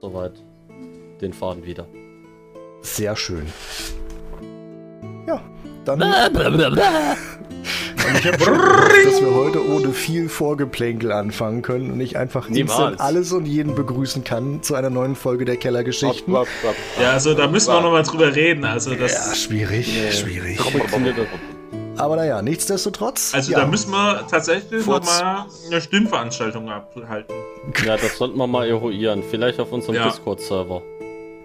soweit den Faden wieder. Sehr schön. Ja, dann. Ich habe dass wir heute ohne viel Vorgeplänkel anfangen können und ich einfach Niemals. instant alles und jeden begrüßen kann zu einer neuen Folge der Kellergeschichten. Ja, also da müssen wir nochmal drüber reden. Also Ja, das, schwierig, schwierig. Funktioniert das? Aber naja, nichtsdestotrotz. also ja, da müssen wir tatsächlich nochmal eine Stimmveranstaltung abhalten. Ja, das sollten wir mal eruieren. Vielleicht auf unserem Ja. Discord-Server.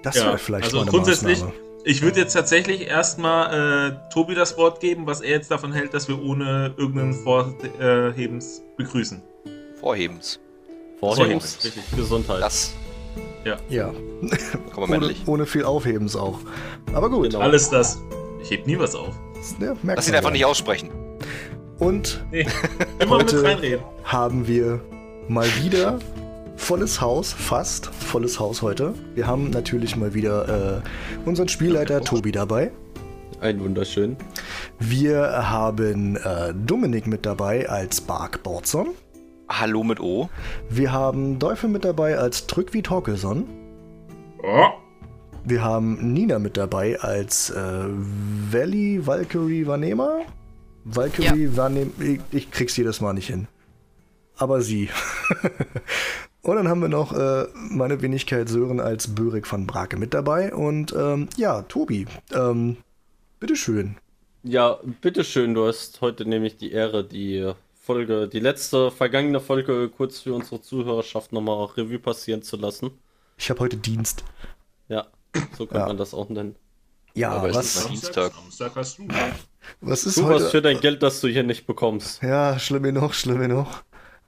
das ja, wäre vielleicht also mal eine grundsätzlich- Maßnahme. Ich würde jetzt tatsächlich erstmal äh, Tobi das Wort geben, was er jetzt davon hält, dass wir ohne irgendeinen Vorhebens begrüßen. Vorhebens. Vorhebens. Richtig. Gesundheit. Das. Ja, Komm mal ohne, männlich. ohne viel Aufhebens auch. Aber gut, Genau. Alles das. Ich heb nie was auf. Ja, merkt Lass ihn einfach ja. nicht aussprechen. Und Nee. Immer Heute- haben wir mal wieder volles Haus, fast volles Haus heute. Wir haben natürlich mal wieder äh, unseren Spielleiter Tobi dabei. Ein wunderschön. Wir haben äh, Dominik mit dabei als Bark Bordzon. Hallo mit O. Wir haben Teufel mit dabei als Trückwied Hockelson. Oh. Wir haben Nina mit dabei als äh, Valley Valkyrie Vanema. Valkyrie Vanema. Ich, ich krieg's jedes Mal nicht hin. Aber sie. und dann haben wir noch äh, meine Wenigkeit Sören als Börik von Brake mit dabei. Und ähm, ja, Tobi, ähm, bitteschön. Ja, bitteschön, du hast heute nämlich die Ehre, die Folge, die letzte vergangene Folge kurz für unsere Zuhörerschaft nochmal Revue passieren zu lassen. Ich habe heute Dienst. Ja, so kann Ja. man das auch nennen. Ja, Aber es was, ist Dienstag. Samstag hast du. was ist Du was heute? für dein Geld, das du hier nicht bekommst. Ja, schlimm genug, schlimm genug.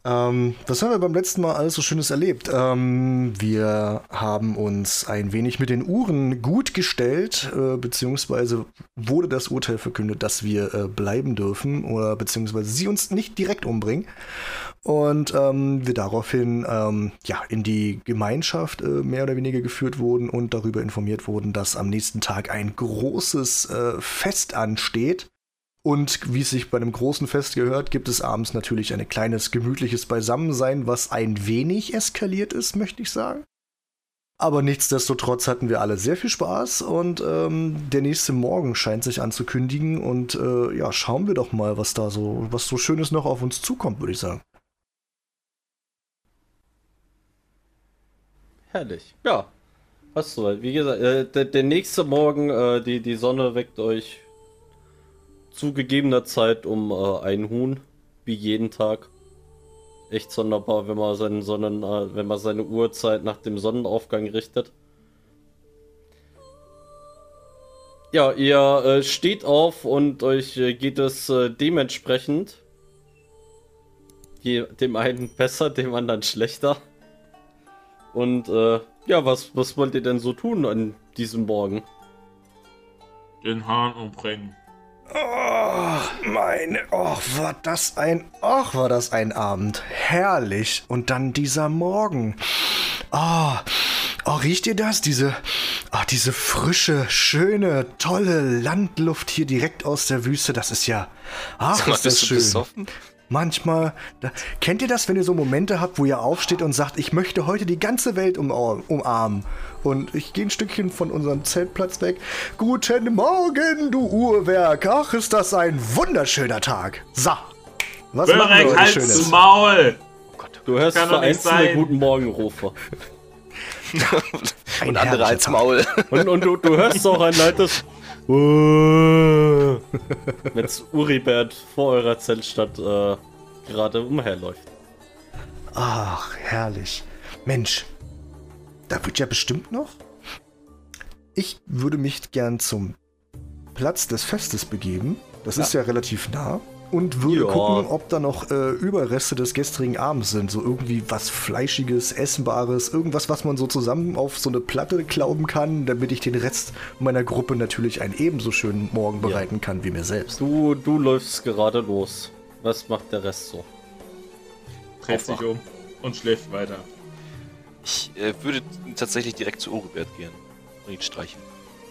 Ähm, was haben wir beim letzten Mal alles so Schönes erlebt? Ähm, wir haben uns ein wenig mit den Uhren gut gestellt, äh, beziehungsweise wurde das Urteil verkündet, dass wir äh, bleiben dürfen, oder beziehungsweise sie uns nicht direkt umbringen. Und ähm, wir daraufhin ähm, ja, in die Gemeinschaft äh, mehr oder weniger geführt wurden und darüber informiert wurden, dass am nächsten Tag ein großes äh, Fest ansteht. Und wie es sich bei einem großen Fest gehört, gibt es abends natürlich ein kleines gemütliches Beisammensein, was ein wenig eskaliert ist, möchte ich sagen. Aber nichtsdestotrotz hatten wir alle sehr viel Spaß und ähm, der nächste Morgen scheint sich anzukündigen und äh, ja, schauen wir doch mal, was da so, was so Schönes noch auf uns zukommt, würde ich sagen. Herrlich. Ja. Was soweit. Wie gesagt, äh, der, der nächste Morgen, äh, die, die Sonne weckt euch zu gegebener Zeit um äh, ein Huhn, wie jeden Tag. Echt sonderbar, wenn man, seinen Sonnen, äh, wenn man seine Uhrzeit nach dem Sonnenaufgang richtet. Ja, ihr äh, steht auf und euch äh, geht es äh, dementsprechend. Je, dem einen besser, dem anderen schlechter. Und äh, ja, was, was wollt ihr denn so tun an diesem Morgen? Den Hahn umbringen. Oh, meine, oh, war das ein, ach, war das ein Abend. Herrlich. Und dann dieser Morgen. Oh, oh, riecht ihr das? Diese, ach, diese frische, schöne, tolle Landluft hier direkt aus der Wüste. Das ist ja, ach, Sag mal, ist das bist du schön. besoffen? Manchmal, da, kennt ihr das, wenn ihr so Momente habt, wo ihr aufsteht und sagt, ich möchte heute die ganze Welt um, umarmen? Und ich gehe ein Stückchen von unserem Zeltplatz weg. Guten Morgen, du Uhrwerk. Ach, ist das ein wunderschöner Tag. So, was machen wir Börek, heute halt's Schönes? Maul! Du hörst Kann vereinzelte. Guten Morgenrufe. Ein Und andere als. Maul. Und, und du, du hörst auch ein leites Wenn Uribert vor eurer Zeltstadt äh, gerade umherläuft. Ach, herrlich. Mensch, da wird ja bestimmt noch. Ich würde mich gern zum Platz des Festes begeben. Das ist ja relativ nah. Und würde Ja. gucken, ob da noch äh, Überreste des gestrigen Abends sind. So irgendwie was Fleischiges, Essenbares, irgendwas, was man so zusammen auf so eine Platte klauben kann, damit ich den Rest meiner Gruppe natürlich einen ebenso schönen Morgen bereiten kann wie mir selbst. Du, du läufst gerade los. Was macht der Rest so? Dreht sich um und schläft weiter. Ich äh, würde tatsächlich direkt zu Oribert gehen und ihn streichen.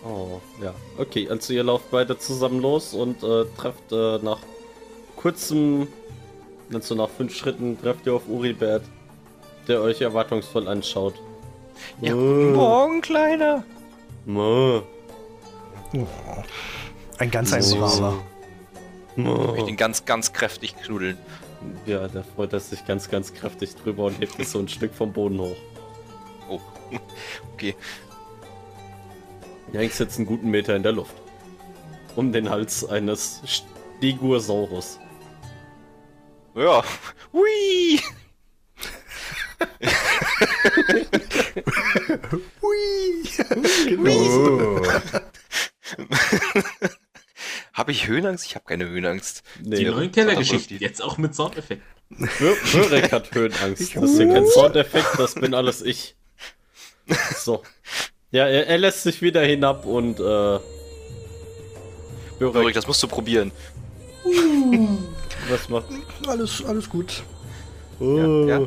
Oh, ja. Okay, also ihr lauft beide zusammen los und äh, trefft äh, nach kurzem, also nach fünf Schritten, trefft ihr auf Uribert, der euch erwartungsvoll anschaut. Ja, Äh. guten Morgen, Kleiner. Oh. Ein ganz ein So. braver. Ich den ganz, ganz kräftig knuddeln. Ja, der freut er sich ganz, ganz kräftig drüber und hebt es so ein Stück vom Boden hoch. Oh, okay. Du hängst jetzt einen guten Meter in der Luft. Um den Hals eines Stegosaurus. Ja. Hui! Hui! genau. Habe ich Höhenangst? Ich habe keine Höhenangst. Nee, Die Ja, neuen Kellergeschichten, jetzt auch mit Soundeffekt. Börek hat Höhenangst. Das ist hier kein Soundeffekt, das bin alles ich. So. Ja, er, er lässt sich wieder hinab und äh. Börek, das musst du probieren. Was macht. Alles, alles gut. Oh. ja.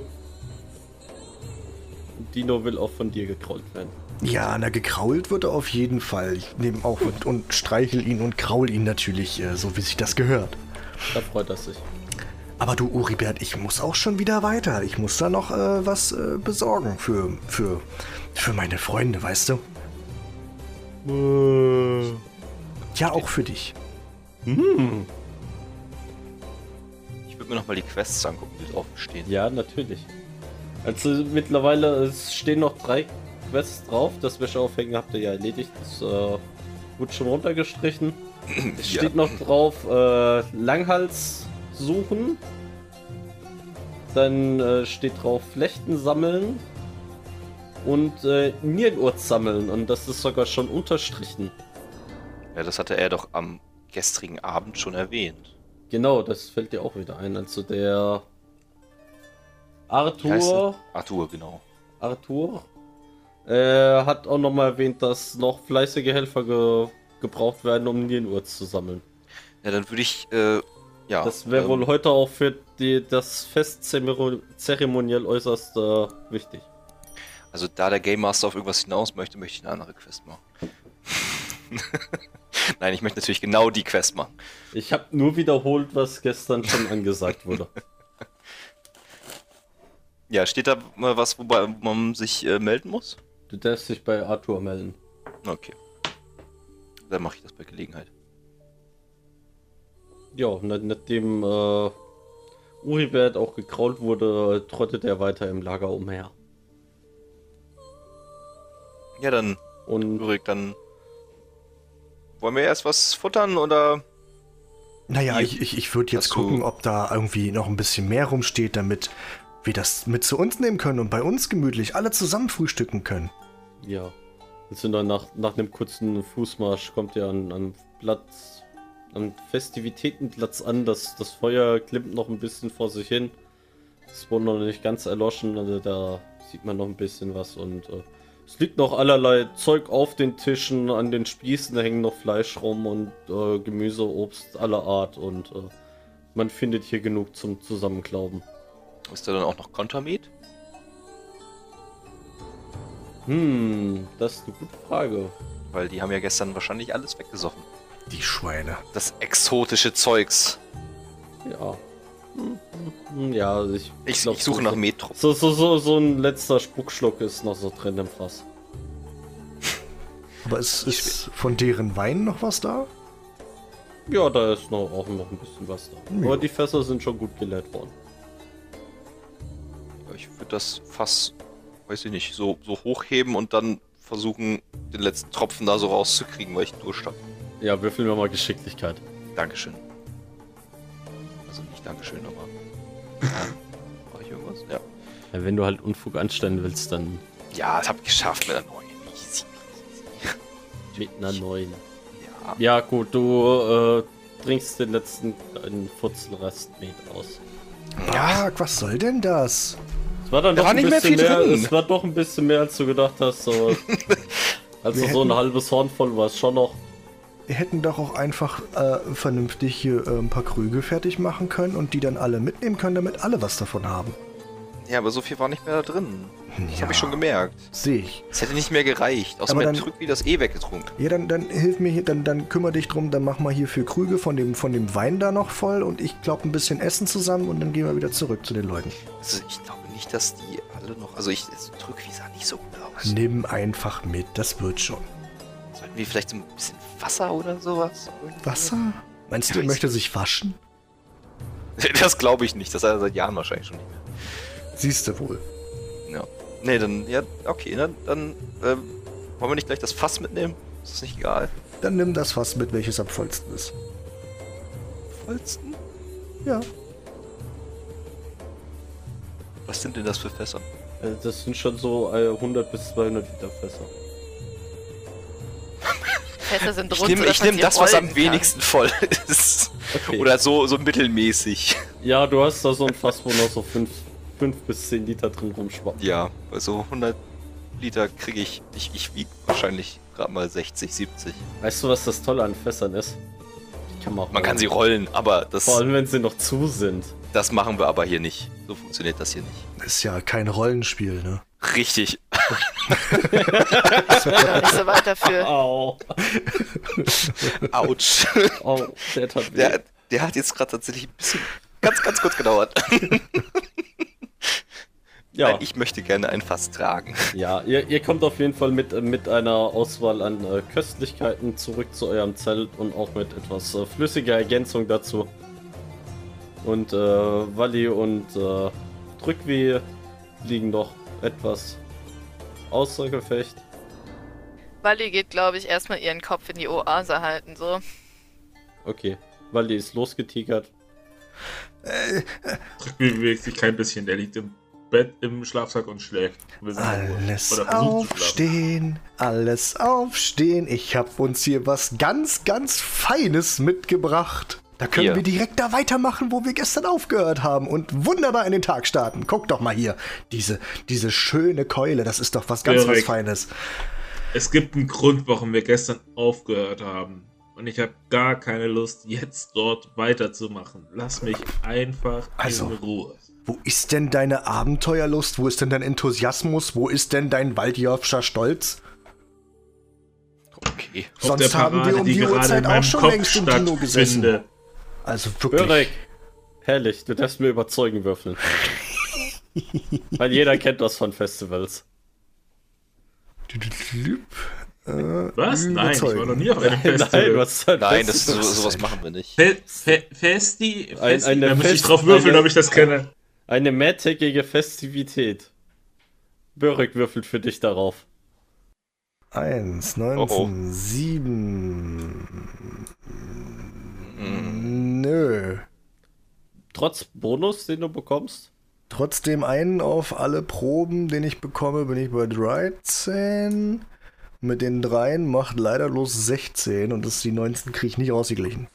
Dino will auch von dir gekrollt werden. Ja, na, gekrault wird er auf jeden Fall. Ich nehme auch und, und streichel ihn und kraul ihn natürlich, äh, so wie sich das gehört. Da freut er sich. Aber du, Uribert, ich muss auch schon wieder weiter. Ich muss da noch äh, was äh, besorgen für, für, für meine Freunde, weißt du? Ja, auch für dich. Hm. Würde mir nochmal die Quests angucken, die drauf stehen. Ja, natürlich. Also mittlerweile es stehen noch drei Quests drauf. Das Wäscheaufhängen habt ihr ja erledigt. Das äh, wurde schon runtergestrichen. Es Ja. steht noch drauf äh, Langhals suchen. Dann äh, steht drauf Flechten sammeln. Und äh, Nierenurt sammeln. Und das ist sogar schon unterstrichen. Ja, das hatte er doch am gestrigen Abend schon erwähnt. Genau, das fällt dir auch wieder ein. Also der? Arthur. Arthur, genau. Arthur äh, hat auch nochmal erwähnt, dass noch fleißige Helfer ge gebraucht werden, um Nierenurz zu sammeln. Ja, dann würde ich, äh, ja. das wäre ähm, wohl heute auch für die, das Fest zeremoni- zeremoniell äußerst äh, wichtig. Also da der Game Master auf irgendwas hinaus möchte, möchte ich eine andere Quest machen. Nein, ich möchte natürlich genau die Quest machen. Ich habe nur wiederholt, was gestern schon angesagt wurde. Ja, steht da mal was, wobei man sich äh, melden muss? Du darfst dich bei Arthur melden. Okay. Dann mache ich das bei Gelegenheit. Ja, na- nachdem äh, Uribert auch gekrault wurde, trottet er weiter im Lager umher. Ja, dann, Und Ulrich, dann wollen wir erst was futtern oder? Naja, ich, ich, ich würde jetzt gucken, ob da irgendwie noch ein bisschen mehr rumsteht, damit wir das mit zu uns nehmen können und bei uns gemütlich alle zusammen frühstücken können. Ja. Also dann nach, nach einem kurzen Fußmarsch kommt ihr an, an Platz, am Festivitätenplatz an. Das, das Feuer klimmt noch ein bisschen vor sich hin. Es wurde noch nicht ganz erloschen, also da sieht man noch ein bisschen was und äh, es liegt noch allerlei Zeug auf den Tischen, an den Spießen hängen noch Fleisch rum und äh, Gemüse, Obst aller Art und äh, man findet hier genug zum Zusammenklauben. Ist da dann auch noch Kontermet? Hm, das ist eine gute Frage. Weil die haben ja gestern wahrscheinlich alles weggesoffen. Die Schweine. Das exotische Zeugs. Ja. Ja, also ich, Ich, glaub, ich suche so, nach Metro. So, so, so, so ein letzter Spuckschluck ist noch so drin im Fass. Aber ist, ist von deren Wein noch was da? Ja, da ist noch, auch noch ein bisschen was da. Ja. Aber die Fässer sind schon gut geleert worden. Ja, Ich würde das Fass, weiß ich nicht, so, so hochheben und dann versuchen, den letzten Tropfen da so rauszukriegen, weil ich Durst habe. Ja, würfeln wir mal Geschicklichkeit. Dankeschön. Nicht Dankeschön, aber. Mach ich irgendwas? Ja. Ja, wenn du halt Unfug anstellen willst, dann Ja, das habe ich geschafft mit der neuen. Easy. mit einer neuen. Ja. Ja, gut, du äh, trinkst den letzten kleinen Futzelrest Met aus. Ja, was soll denn das? Es war dann Da doch war ein nicht mehr bisschen viel mehr, drin. es war doch ein bisschen mehr, als du gedacht hast. So, also Wir so ein halbes Horn voll war es schon noch. Wir hätten doch auch einfach äh, vernünftig hier äh, ein paar Krüge fertig machen können und die dann alle mitnehmen können, damit alle was davon haben. Ja, aber so viel war nicht mehr da drin. Das habe ich schon gemerkt. Sehe ich. Es hätte nicht mehr gereicht. Außerdem dann- Trück wie das eh weggetrunken. Ja, dann, dann hilf mir hier, dann, dann kümmere dich drum, dann mach mal hier für Krüge von dem, von dem Wein da noch voll und ich glaube ein bisschen Essen zusammen und dann gehen wir wieder zurück zu den Leuten. Also ich glaube nicht, dass die alle noch. Also ich. Trück wie sah nicht so gut aus. Nimm einfach mit, das wird schon. Wir vielleicht so ein bisschen Wasser oder sowas? irgendwie? Wasser? Meinst du, er ich- möchte sich waschen? Das glaube ich nicht. Das hat er seit Jahren wahrscheinlich schon nicht mehr. Siehst du wohl. Ja. Nee, dann. Ja, okay, dann. dann ähm, wollen wir nicht gleich das Fass mitnehmen? Ist das nicht egal? Dann nimm das Fass mit, welches am vollsten ist. Vollsten? Ja. Was sind denn das für Fässer? Äh, Das sind schon so äh, 100 bis 200 Liter Fässer. Fässer sind Ich rund, nehme ich man nehm das, was am kann. wenigsten voll ist. Okay. Oder so, so mittelmäßig. Ja, du hast da so ein Fass, wo noch so 5, 5 bis 10 Liter drin rumschwappen. Ja, bei so 100 Liter kriege ich, ich, ich wiege wahrscheinlich gerade mal 60, 70. Weißt du, was das Tolle an Fässern ist? Kann man, Man kann sie rollen. rollen, aber das, Vor allem, wenn sie noch zu sind. das machen wir aber hier nicht. So funktioniert das hier nicht. Ist ja kein Rollenspiel, ne? Richtig. Ich bin noch nicht so weit dafür. Au. Autsch. Au, der tat weh. Der, der hat jetzt gerade tatsächlich ein bisschen, ganz, ganz kurz gedauert. ja, Weil ich möchte gerne ein Fass tragen. ja ihr, ihr kommt auf jeden Fall mit, mit einer Auswahl an äh, Köstlichkeiten zurück zu eurem Zelt und auch mit etwas äh, flüssiger Ergänzung dazu. Und äh, Walli und äh, Drückweh liegen noch etwas außer Gefecht. Wally geht, glaube ich, erstmal ihren Kopf in die Oase halten, so. Okay, Walli ist losgetigert. Drückweh bewegt sich kein bisschen. Der liegt im Bett, im Schlafsack und schläft. Alles aufstehen, alles aufstehen. Ich hab uns hier was ganz, ganz Feines mitgebracht. Da können Hier. wir direkt da weitermachen, wo wir gestern aufgehört haben und wunderbar in den Tag starten. Guck doch mal hier, diese, diese schöne Keule, das ist doch was ganz was Direkt. Feines. Es gibt einen Grund, warum wir gestern aufgehört haben. Und ich habe gar keine Lust, jetzt dort weiterzumachen. Lass mich einfach Also. in Ruhe. Wo ist denn deine Abenteuerlust? Wo ist denn dein Enthusiasmus? Wo ist denn dein Waldjorfscher Stolz? Okay. Auf Sonst haben wir um die Uhrzeit auch schon Kopf längst im Kino gesessen. Also wirklich. Börek, herrlich, du darfst mir überzeugen würfeln. Weil jeder kennt das von Festivals. Äh, Was? Nein, ich war noch nie auf einem Festival. Nein, was ist ein Nein, das, so, sowas machen wir nicht. Fe Fe Festi? Ein- Festi? eine da ich Fest- drauf würfeln, eine- ob ich das kenne. Eine mehrtägige Festivität. Börek würfelt für dich darauf. 1, Oh, 19, oh. 7. Mm. Nö. Trotz Bonus, den du bekommst? Trotzdem einen auf alle Proben, den ich bekomme, bin ich bei 13. Mit den dreien macht leider bloß 16 und das ist die 19 kriege ich nicht ausgeglichen.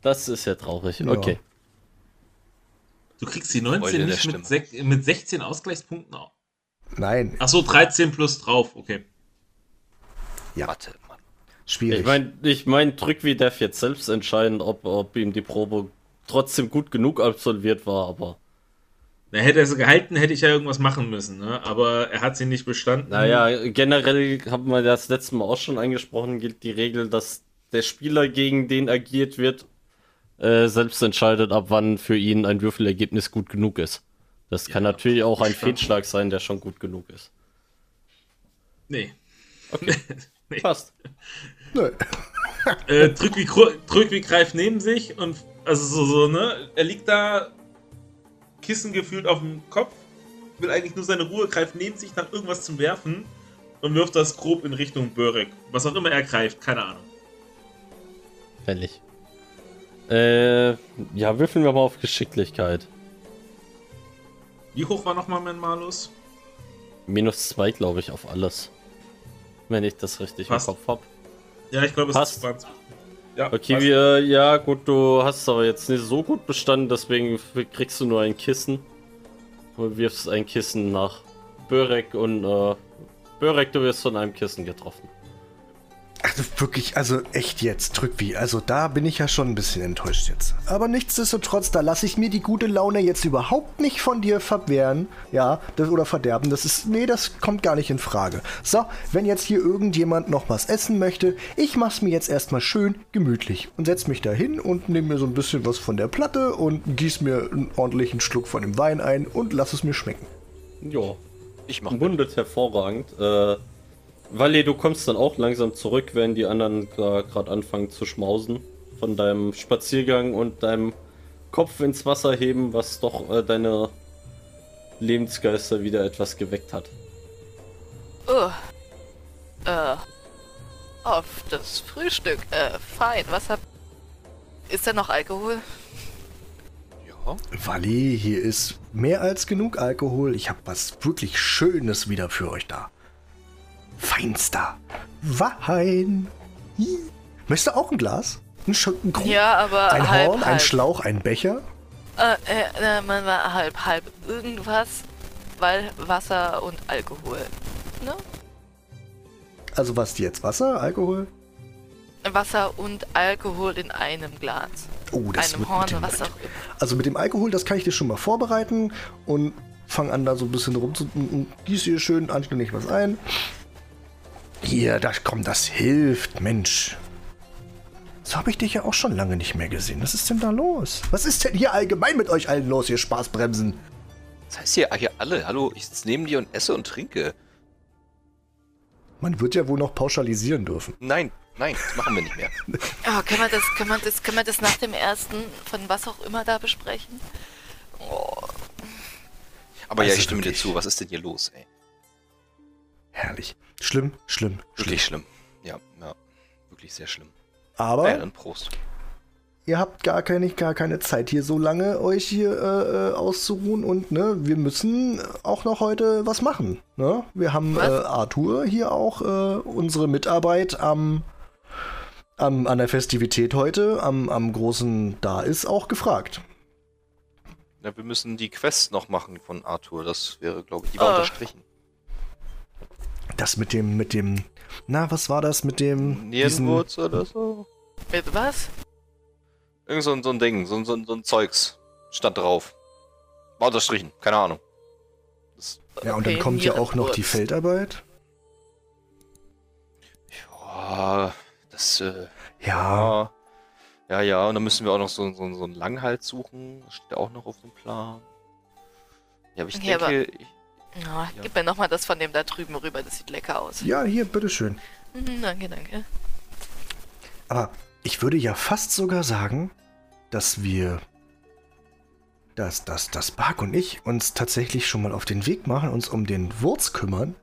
Das ist ja traurig. Ja. Okay. Du kriegst die Freude 19 der nicht mit, sech- mit 16 Ausgleichspunkten auf. Nein, Achso, 13 plus drauf, okay. Ja. Warte. Schwierig. Ich meine, ich mein, Drückwie darf jetzt selbst entscheiden, ob, ob ihm die Probe trotzdem gut genug absolviert war, aber Na, hätte er sie gehalten, hätte ich ja irgendwas machen müssen, ne? Aber er hat sie nicht bestanden. naja, generell haben wir das letzte Mal auch schon angesprochen, gilt die Regel, dass der Spieler, gegen den agiert wird, äh, selbst entscheidet, ab wann für ihn ein Würfelergebnis gut genug ist. Das kann Ja, natürlich auch ein. Fehlschlag sein, der schon gut genug ist. Nee. Okay, passt. Nö. äh, drück, wie, Kru- drück wie greift neben sich und also so, so, ne? Er liegt da, Kissen gefühlt auf dem Kopf, will eigentlich nur seine Ruhe, greift neben sich nach irgendwas zum Werfen und wirft das grob in Richtung Börek. Was auch immer er greift, keine Ahnung. Fällig. Äh, ja, würfeln wir mal auf Geschicklichkeit. Wie hoch war nochmal mein Malus? Minus zwei, glaube ich, auf alles. Wenn ich das richtig Passt. im Kopf habe. Ja, ich glaube, es Passt. ist 20. Ja, Okay, passt. wir, ja gut, du hast aber jetzt nicht so gut bestanden, deswegen kriegst du nur ein Kissen. Und wirfst ein Kissen nach Börek und äh, Börek, du wirst von einem Kissen getroffen. Also wirklich, also echt jetzt, drück wie. Also da bin ich ja schon ein bisschen enttäuscht jetzt. Aber nichtsdestotrotz, da lasse ich mir die gute Laune jetzt überhaupt nicht von dir verwehren. Ja, das, oder verderben. Das ist, nee, das kommt gar nicht in Frage. So, wenn jetzt hier irgendjemand noch was essen möchte, ich mach's mir jetzt erstmal schön gemütlich und setz mich da hin und nehme mir so ein bisschen was von der Platte und gieß mir einen ordentlichen Schluck von dem Wein ein und lass es mir schmecken. Ja, Ich mach mundet hervorragend. Äh, Valle, du kommst dann auch langsam zurück, wenn die anderen gerade anfangen zu schmausen. Von deinem Spaziergang und deinem Kopf ins Wasser heben, was doch äh, deine Lebensgeister wieder etwas geweckt hat. Oh. Äh. Auf das Frühstück. Äh, fein. Was hab. Ist da noch Alkohol? Ja. Wally, hier ist mehr als genug Alkohol. Ich habe was wirklich Schönes wieder für euch da. Feinster Wein. Möchtest du auch ein Glas? Ein, Sch ein Krug? Ja, aber Ein halb, Horn, ein halb. Schlauch, ein Becher? Äh, äh, äh, man war halb, halb irgendwas, weil Wasser und Alkohol. Ne? Also was jetzt? Wasser, Alkohol? Wasser und Alkohol in einem Glas. Oh, das einem wird Horn, mit dem, was auch immer. Also mit dem Alkohol, das kann ich dir schon mal vorbereiten und fang an da so ein bisschen rum zu gieß hier schön anständig was ein. Hier, da komm, das hilft, Mensch. So habe ich dich ja auch schon lange nicht mehr gesehen. Was ist denn da los? Was ist denn hier allgemein mit euch allen los, ihr Spaßbremsen? Das heißt hier, hier alle, hallo, ich sitze neben dir und esse und trinke. Man wird ja wohl noch pauschalisieren dürfen. Nein, nein, das machen wir nicht mehr. Oh, können wir das, können wir das, können wir das nach dem ersten von was auch immer da besprechen? Oh, Aber ja, Also ich stimme dir wirklich. zu. Was ist denn hier los, ey? Herrlich. Schlimm, schlimm, schlimm. Wirklich schlimm. Ja, ja. Wirklich sehr schlimm. Aber Ja, dann Prost. ihr habt gar keine, gar keine Zeit hier so lange euch hier äh, äh, auszuruhen und ne, wir müssen auch noch heute was machen. Ne? Wir haben äh? Arthur hier auch äh, unsere Mitarbeit am, am an der Festivität heute, am, am großen Da ist auch gefragt. Ja, wir müssen die Quest noch machen von Arthur. Das wäre, glaube ich, die war Ah. unterstrichen. Das mit dem, mit dem, na, was war das mit dem? Nierenwurz oder so? mit was? Irgend so ein, so ein Ding, so, ein- so, ein- so ein Zeugs. Stand drauf. War unterstrichen, keine Ahnung. Das, Ja, und dann kommt ja auch noch die. Feldarbeit. ja, das, äh, Ja, ja. Ja, und dann müssen wir auch noch so, so, so einen Langhals suchen. Das steht auch noch auf dem Plan. Ja, aber ich Okay, aber- denke, ich, Oh, Gib mir nochmal das von dem da drüben rüber, das sieht lecker aus. ja, hier, bitteschön. Mhm, danke, danke. Aber ich würde ja fast sogar sagen, dass wir, dass, dass, dass Bark und ich uns tatsächlich schon mal auf den Weg machen, uns um den Wurz kümmern.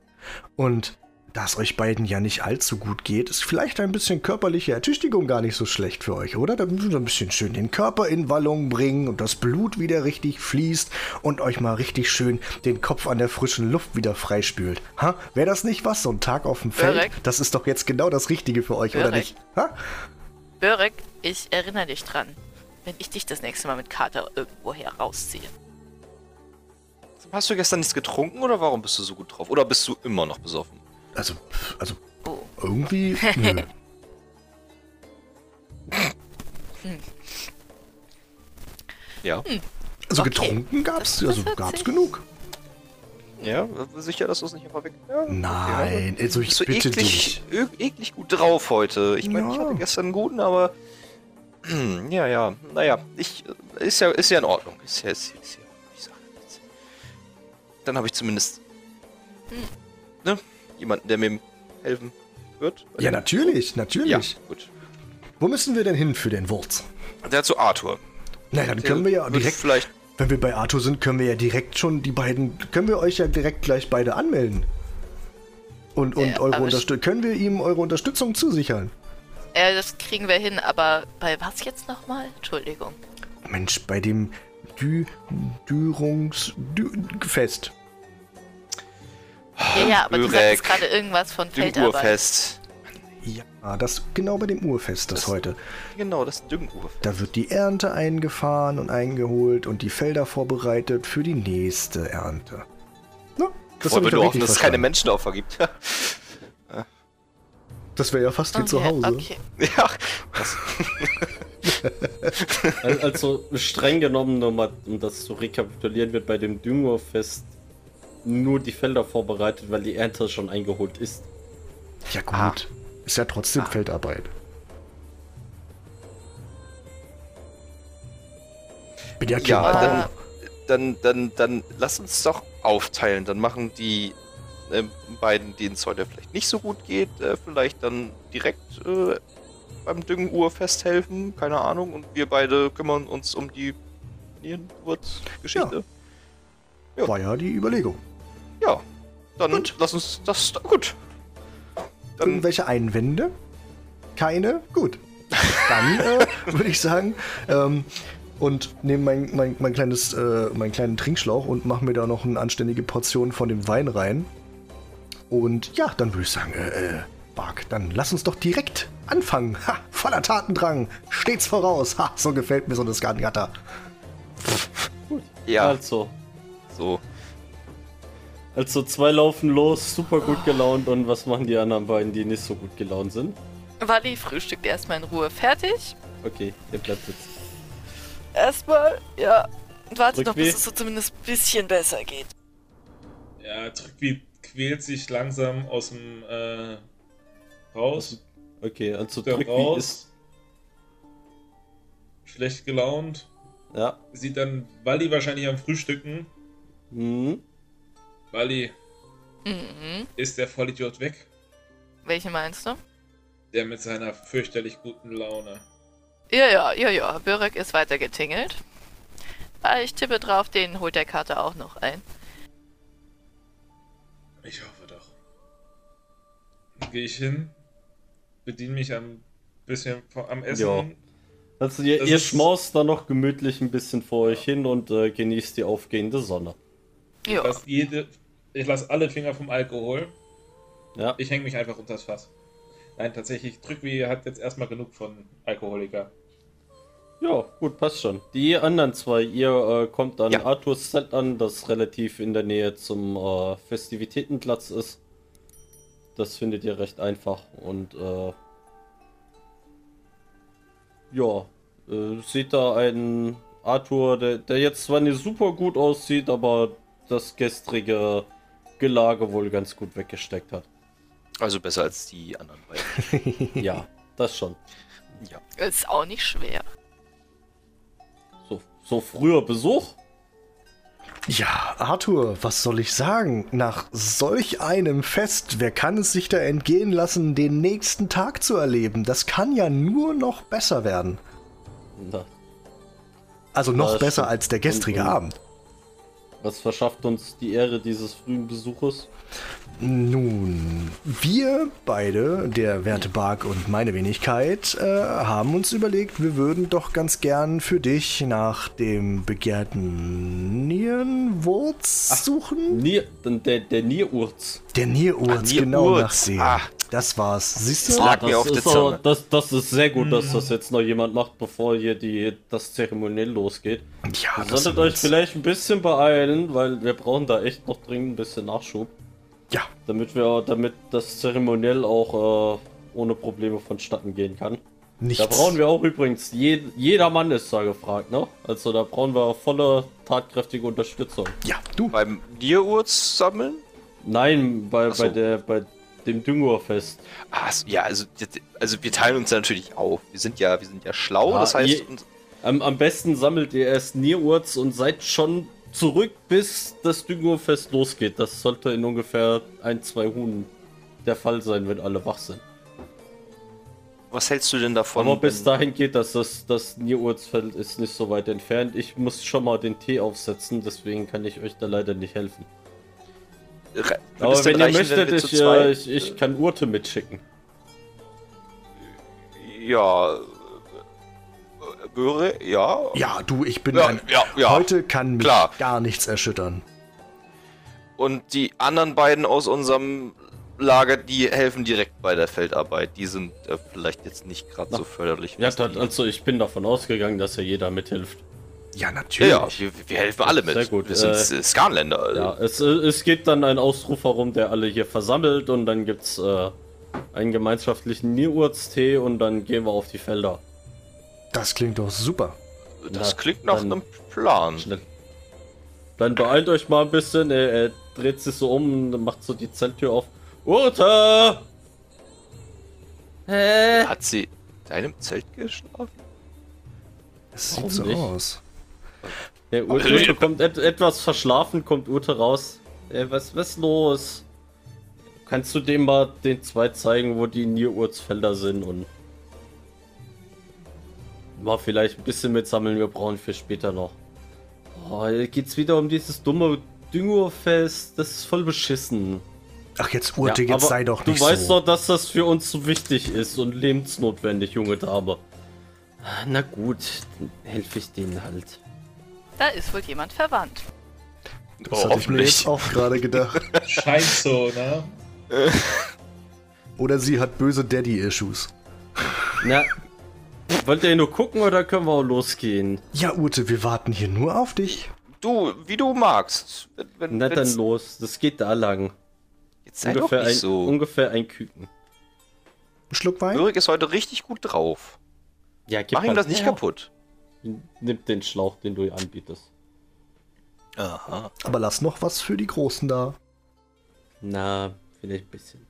Und da es euch beiden ja nicht allzu gut geht, ist vielleicht ein bisschen körperliche Ertüchtigung gar nicht so schlecht für euch, oder? Da müssen wir ein bisschen schön den Körper in Wallung bringen und das Blut wieder richtig fließt und euch mal richtig schön den Kopf an der frischen Luft wieder freispült. Ha? Wäre das nicht was? So ein Tag auf dem Feld? Korrekt. Das ist doch jetzt genau das Richtige für euch, oder Korrekt. nicht? Ha? Börek, ich erinnere dich dran, wenn ich dich das nächste Mal mit Kater irgendwoher rausziehe. hast du gestern nichts getrunken oder warum bist du so gut drauf? Oder bist du immer noch besoffen? Also, also Oh. irgendwie. Nö. Ja. Also Okay. Getrunken gab's, das also gab's sich- genug. Ja, sicher, dass du es nicht einfach weg. Ja, Nein, also ich Bist du bitte eklig, ö- eklig gut drauf heute. Ich meine, ich Ja. hatte gestern einen guten, aber. Ja, ja. Naja, ich. Ist ja, ist ja in Ordnung. Ist ja, ist, ist ja. Ich sag nichts. Dann habe ich zumindest. Ne? Jemanden, der mir helfen wird. Ja, natürlich, natürlich. Ja, gut. Wo müssen wir denn hin für den Wurz? Der zu Arthur. Na, dann Der können wir ja direkt, Vielleicht. wenn wir bei Arthur sind, können wir ja direkt schon die beiden, können wir euch ja direkt gleich beide anmelden. Und, und Ja, eure Unterstützung, können wir ihm eure Unterstützung zusichern? Äh, das kriegen wir hin, aber bei was jetzt nochmal? Entschuldigung. Mensch, bei dem Dü Dürungs Dü Fest. Ja, ja, aber du Börek. sagtest gerade irgendwas von Feldarbeit. Dünguhrfest. Ja, das genau bei dem Urfest das, Das- heute. Genau, das Dünguhrfest. Da wird die Ernte eingefahren und eingeholt und die Felder vorbereitet für die nächste Ernte. Na, das ich doch nur hoffen, dass es keine. Menschenopfer gibt. Das wäre ja fast wie zu Okay, Hause. Okay. Ja, das, Al- Also streng genommen, nochmal, um das zu rekapitulieren, wird bei dem Düngerfest nur die Felder vorbereitet, weil die Ernte schon eingeholt ist. Ja gut. Ah. Ist ja trotzdem Feldarbeit. Bin ja Ja, dann, dann, dann, dann lass uns doch aufteilen. Dann machen die äh, beiden, denen es heute vielleicht nicht so gut geht, äh, vielleicht dann direkt äh, beim Düngenuhrfest helfen, keine Ahnung. Und wir beide kümmern uns um die Nierenwurz-Geschichte. War ja die Überlegung. Ja. dann Gut. lass uns das. Gut. Dann, Irgendwelche Einwände? Keine? Gut. Dann äh, würde ich sagen, ähm, und nehme mein, mein, mein kleines, äh, meinen kleinen Trinkschlauch und mache mir da noch eine anständige Portion von dem Wein rein. Und ja, dann würde ich sagen, äh, äh, Bark, dann lass uns doch direkt anfangen. Ha, voller Tatendrang, stets voraus. Ha, so gefällt mir so das Gartengatter. ja, Also, so. Also zwei laufen los, super gut gelaunt und was machen die anderen beiden, die nicht so gut gelaunt sind? Wally frühstückt erstmal in Ruhe fertig. Okay, ihr bleibt jetzt. Erstmal, ja. Und warte noch, bis es so zumindest ein bisschen besser geht. Ja, Trückwi quält sich langsam aus dem äh, raus. Okay, also Der Drückwie raus. ist. Schlecht gelaunt. Ja. Sieht dann Wally wahrscheinlich am Frühstücken. Mhm. Wally, Mhm. ist der Vollidiot weg? Welche meinst du? Der mit seiner fürchterlich guten Laune. Ja, ja, ja, ja. Börek ist weiter getingelt. Ah, Ich tippe drauf, den holt der Kater auch noch ein. Ich hoffe doch. Dann gehe ich hin, bediene mich am bisschen am Essen. Ja. Also ihr, Das ihr schmaust da noch gemütlich ein bisschen vor euch hin und äh, genießt die aufgehende Sonne. Ja. lasse jede, ich lasse alle Finger vom Alkohol. Ja. Ich hänge mich einfach unter das Fass. Nein, tatsächlich, Drückwie hat jetzt erstmal genug von Alkoholiker. Ja, gut, passt schon. Die anderen zwei, ihr äh, kommt an Ja. Arthurs Zelt an, das relativ in der Nähe zum äh, Festivitätenplatz ist. Das findet ihr recht einfach und äh, ja, äh, seht da einen Arthur, der, der jetzt zwar nicht super gut aussieht, aber das gestrige Gelage wohl ganz gut weggesteckt hat. Also besser als die anderen beiden. Ja, das schon. Ja. Ist auch nicht schwer. So, so früher Besuch? Ja, Arthur, was soll ich sagen? Nach solch einem Fest, wer kann es sich da entgehen lassen, den nächsten Tag zu erleben? Das kann ja nur noch besser werden. Na, Also noch besser als der gestrige Und- und- Abend. Was verschafft uns die Ehre dieses frühen Besuches? Nun, wir beide, der werte Bark und meine Wenigkeit, äh, haben uns überlegt, wir würden doch ganz gern für dich nach dem begehrten Nierenwurz suchen. Nier, der, der Nierurz. Der Nierurz, Ach, genau Nierurz. nachsehen. Ah. Das war's. Siehst du? Das lag mir auf der Zunge. das, das ist sehr gut, dass das jetzt noch jemand macht, bevor hier die, das Zeremoniell losgeht. Ja, Ihr das solltet euch vielleicht ein bisschen beeilen, weil wir brauchen da echt noch dringend ein bisschen Nachschub. Ja, Damit wir, damit das Zeremoniell auch äh, ohne Probleme vonstatten gehen kann. nichts. Da brauchen wir auch übrigens, je, jeder Mann ist da gefragt, ne? Also da brauchen wir volle, tatkräftige Unterstützung. Ja, du. Beim Nierurz sammeln? Nein, bei, so. bei, der, bei dem Düngerfest. Ah, ja, also, also wir teilen uns ja natürlich auf. Wir sind ja, wir sind ja schlau, Ja, das heißt, je- uns- Am, am besten sammelt ihr erst Nierurz und seid schon zurück, bis das Düngerfest losgeht. Das sollte in ungefähr ein, zwei Huhn der Fall sein, wenn alle wach sind. was hältst du denn davon? Aber bis dahin geht das, das, das Nierurzfeld ist nicht so weit entfernt. Ich muss schon mal den Tee aufsetzen, deswegen kann ich euch da leider nicht helfen. Re- Aber wenn ihr möchtet, ich, äh, ich, ich kann Urte mitschicken. Ja. Böhre, ja. Ja, du, ich bin Ja, ein. ja, ja. Heute kann mich Klar. gar nichts erschüttern. Und die anderen beiden aus unserem Lager, die helfen direkt bei der Feldarbeit. Die sind äh, vielleicht jetzt nicht gerade so förderlich. Ja, das, die- also ich bin davon ausgegangen, dass ja jeder mithilft. Ja, natürlich. ja wir, wir helfen alle mit. Sehr gut, Wir sind äh, Skanländer. Also. Ja, es, äh, es gibt dann einen Ausruf herum, der alle hier versammelt und dann gibt's äh, einen gemeinschaftlichen Nierurz-Tee und dann gehen wir auf die Felder. Das klingt doch super. Das Na, klingt nach einem Plan. Schnell. Dann beeilt euch mal ein bisschen. Er, er dreht sich so um und macht so die Zelttür auf. Urte! Hä? Hat sie in deinem Zelt geschlafen? Es Warum sieht so nicht? aus. Der Urte, Urte kommt et etwas verschlafen, kommt Urte raus. Ey, was, was ist los? Kannst du dem mal den zwei zeigen, wo die Nierurzfelder sind und mal vielleicht ein bisschen mitsammeln, wir brauchen für später noch. Oh, jetzt geht's wieder um dieses dumme Düngerfest, das ist voll beschissen. Ach, jetzt Urte, Ja, jetzt sei doch Du nicht weißt so. doch, dass das für uns so wichtig ist und lebensnotwendig, junge Dame. Na gut, dann helfe ich denen halt. Da ist wohl jemand verwandt. Das hatte ich mir jetzt auch gerade gedacht. Scheint so, ne? Oder sie hat böse Daddy-Issues. Na, wollt ihr nur gucken oder können wir auch losgehen? Ja, Urte, wir warten hier nur auf dich. Du, wie du magst. Wenn, Na dann los, das geht da lang. Jetzt sei doch Ungefähr nicht ein, so. ungefähr ein Küken. Ein Schluck Wein? Ulrich ist heute richtig gut drauf. Ja, gib Mach ihm das nicht her. kaputt. Nimm den Schlauch, den du ihr anbietest. Aha. Aber lass noch was für die Großen da. Na, vielleicht ein bisschen.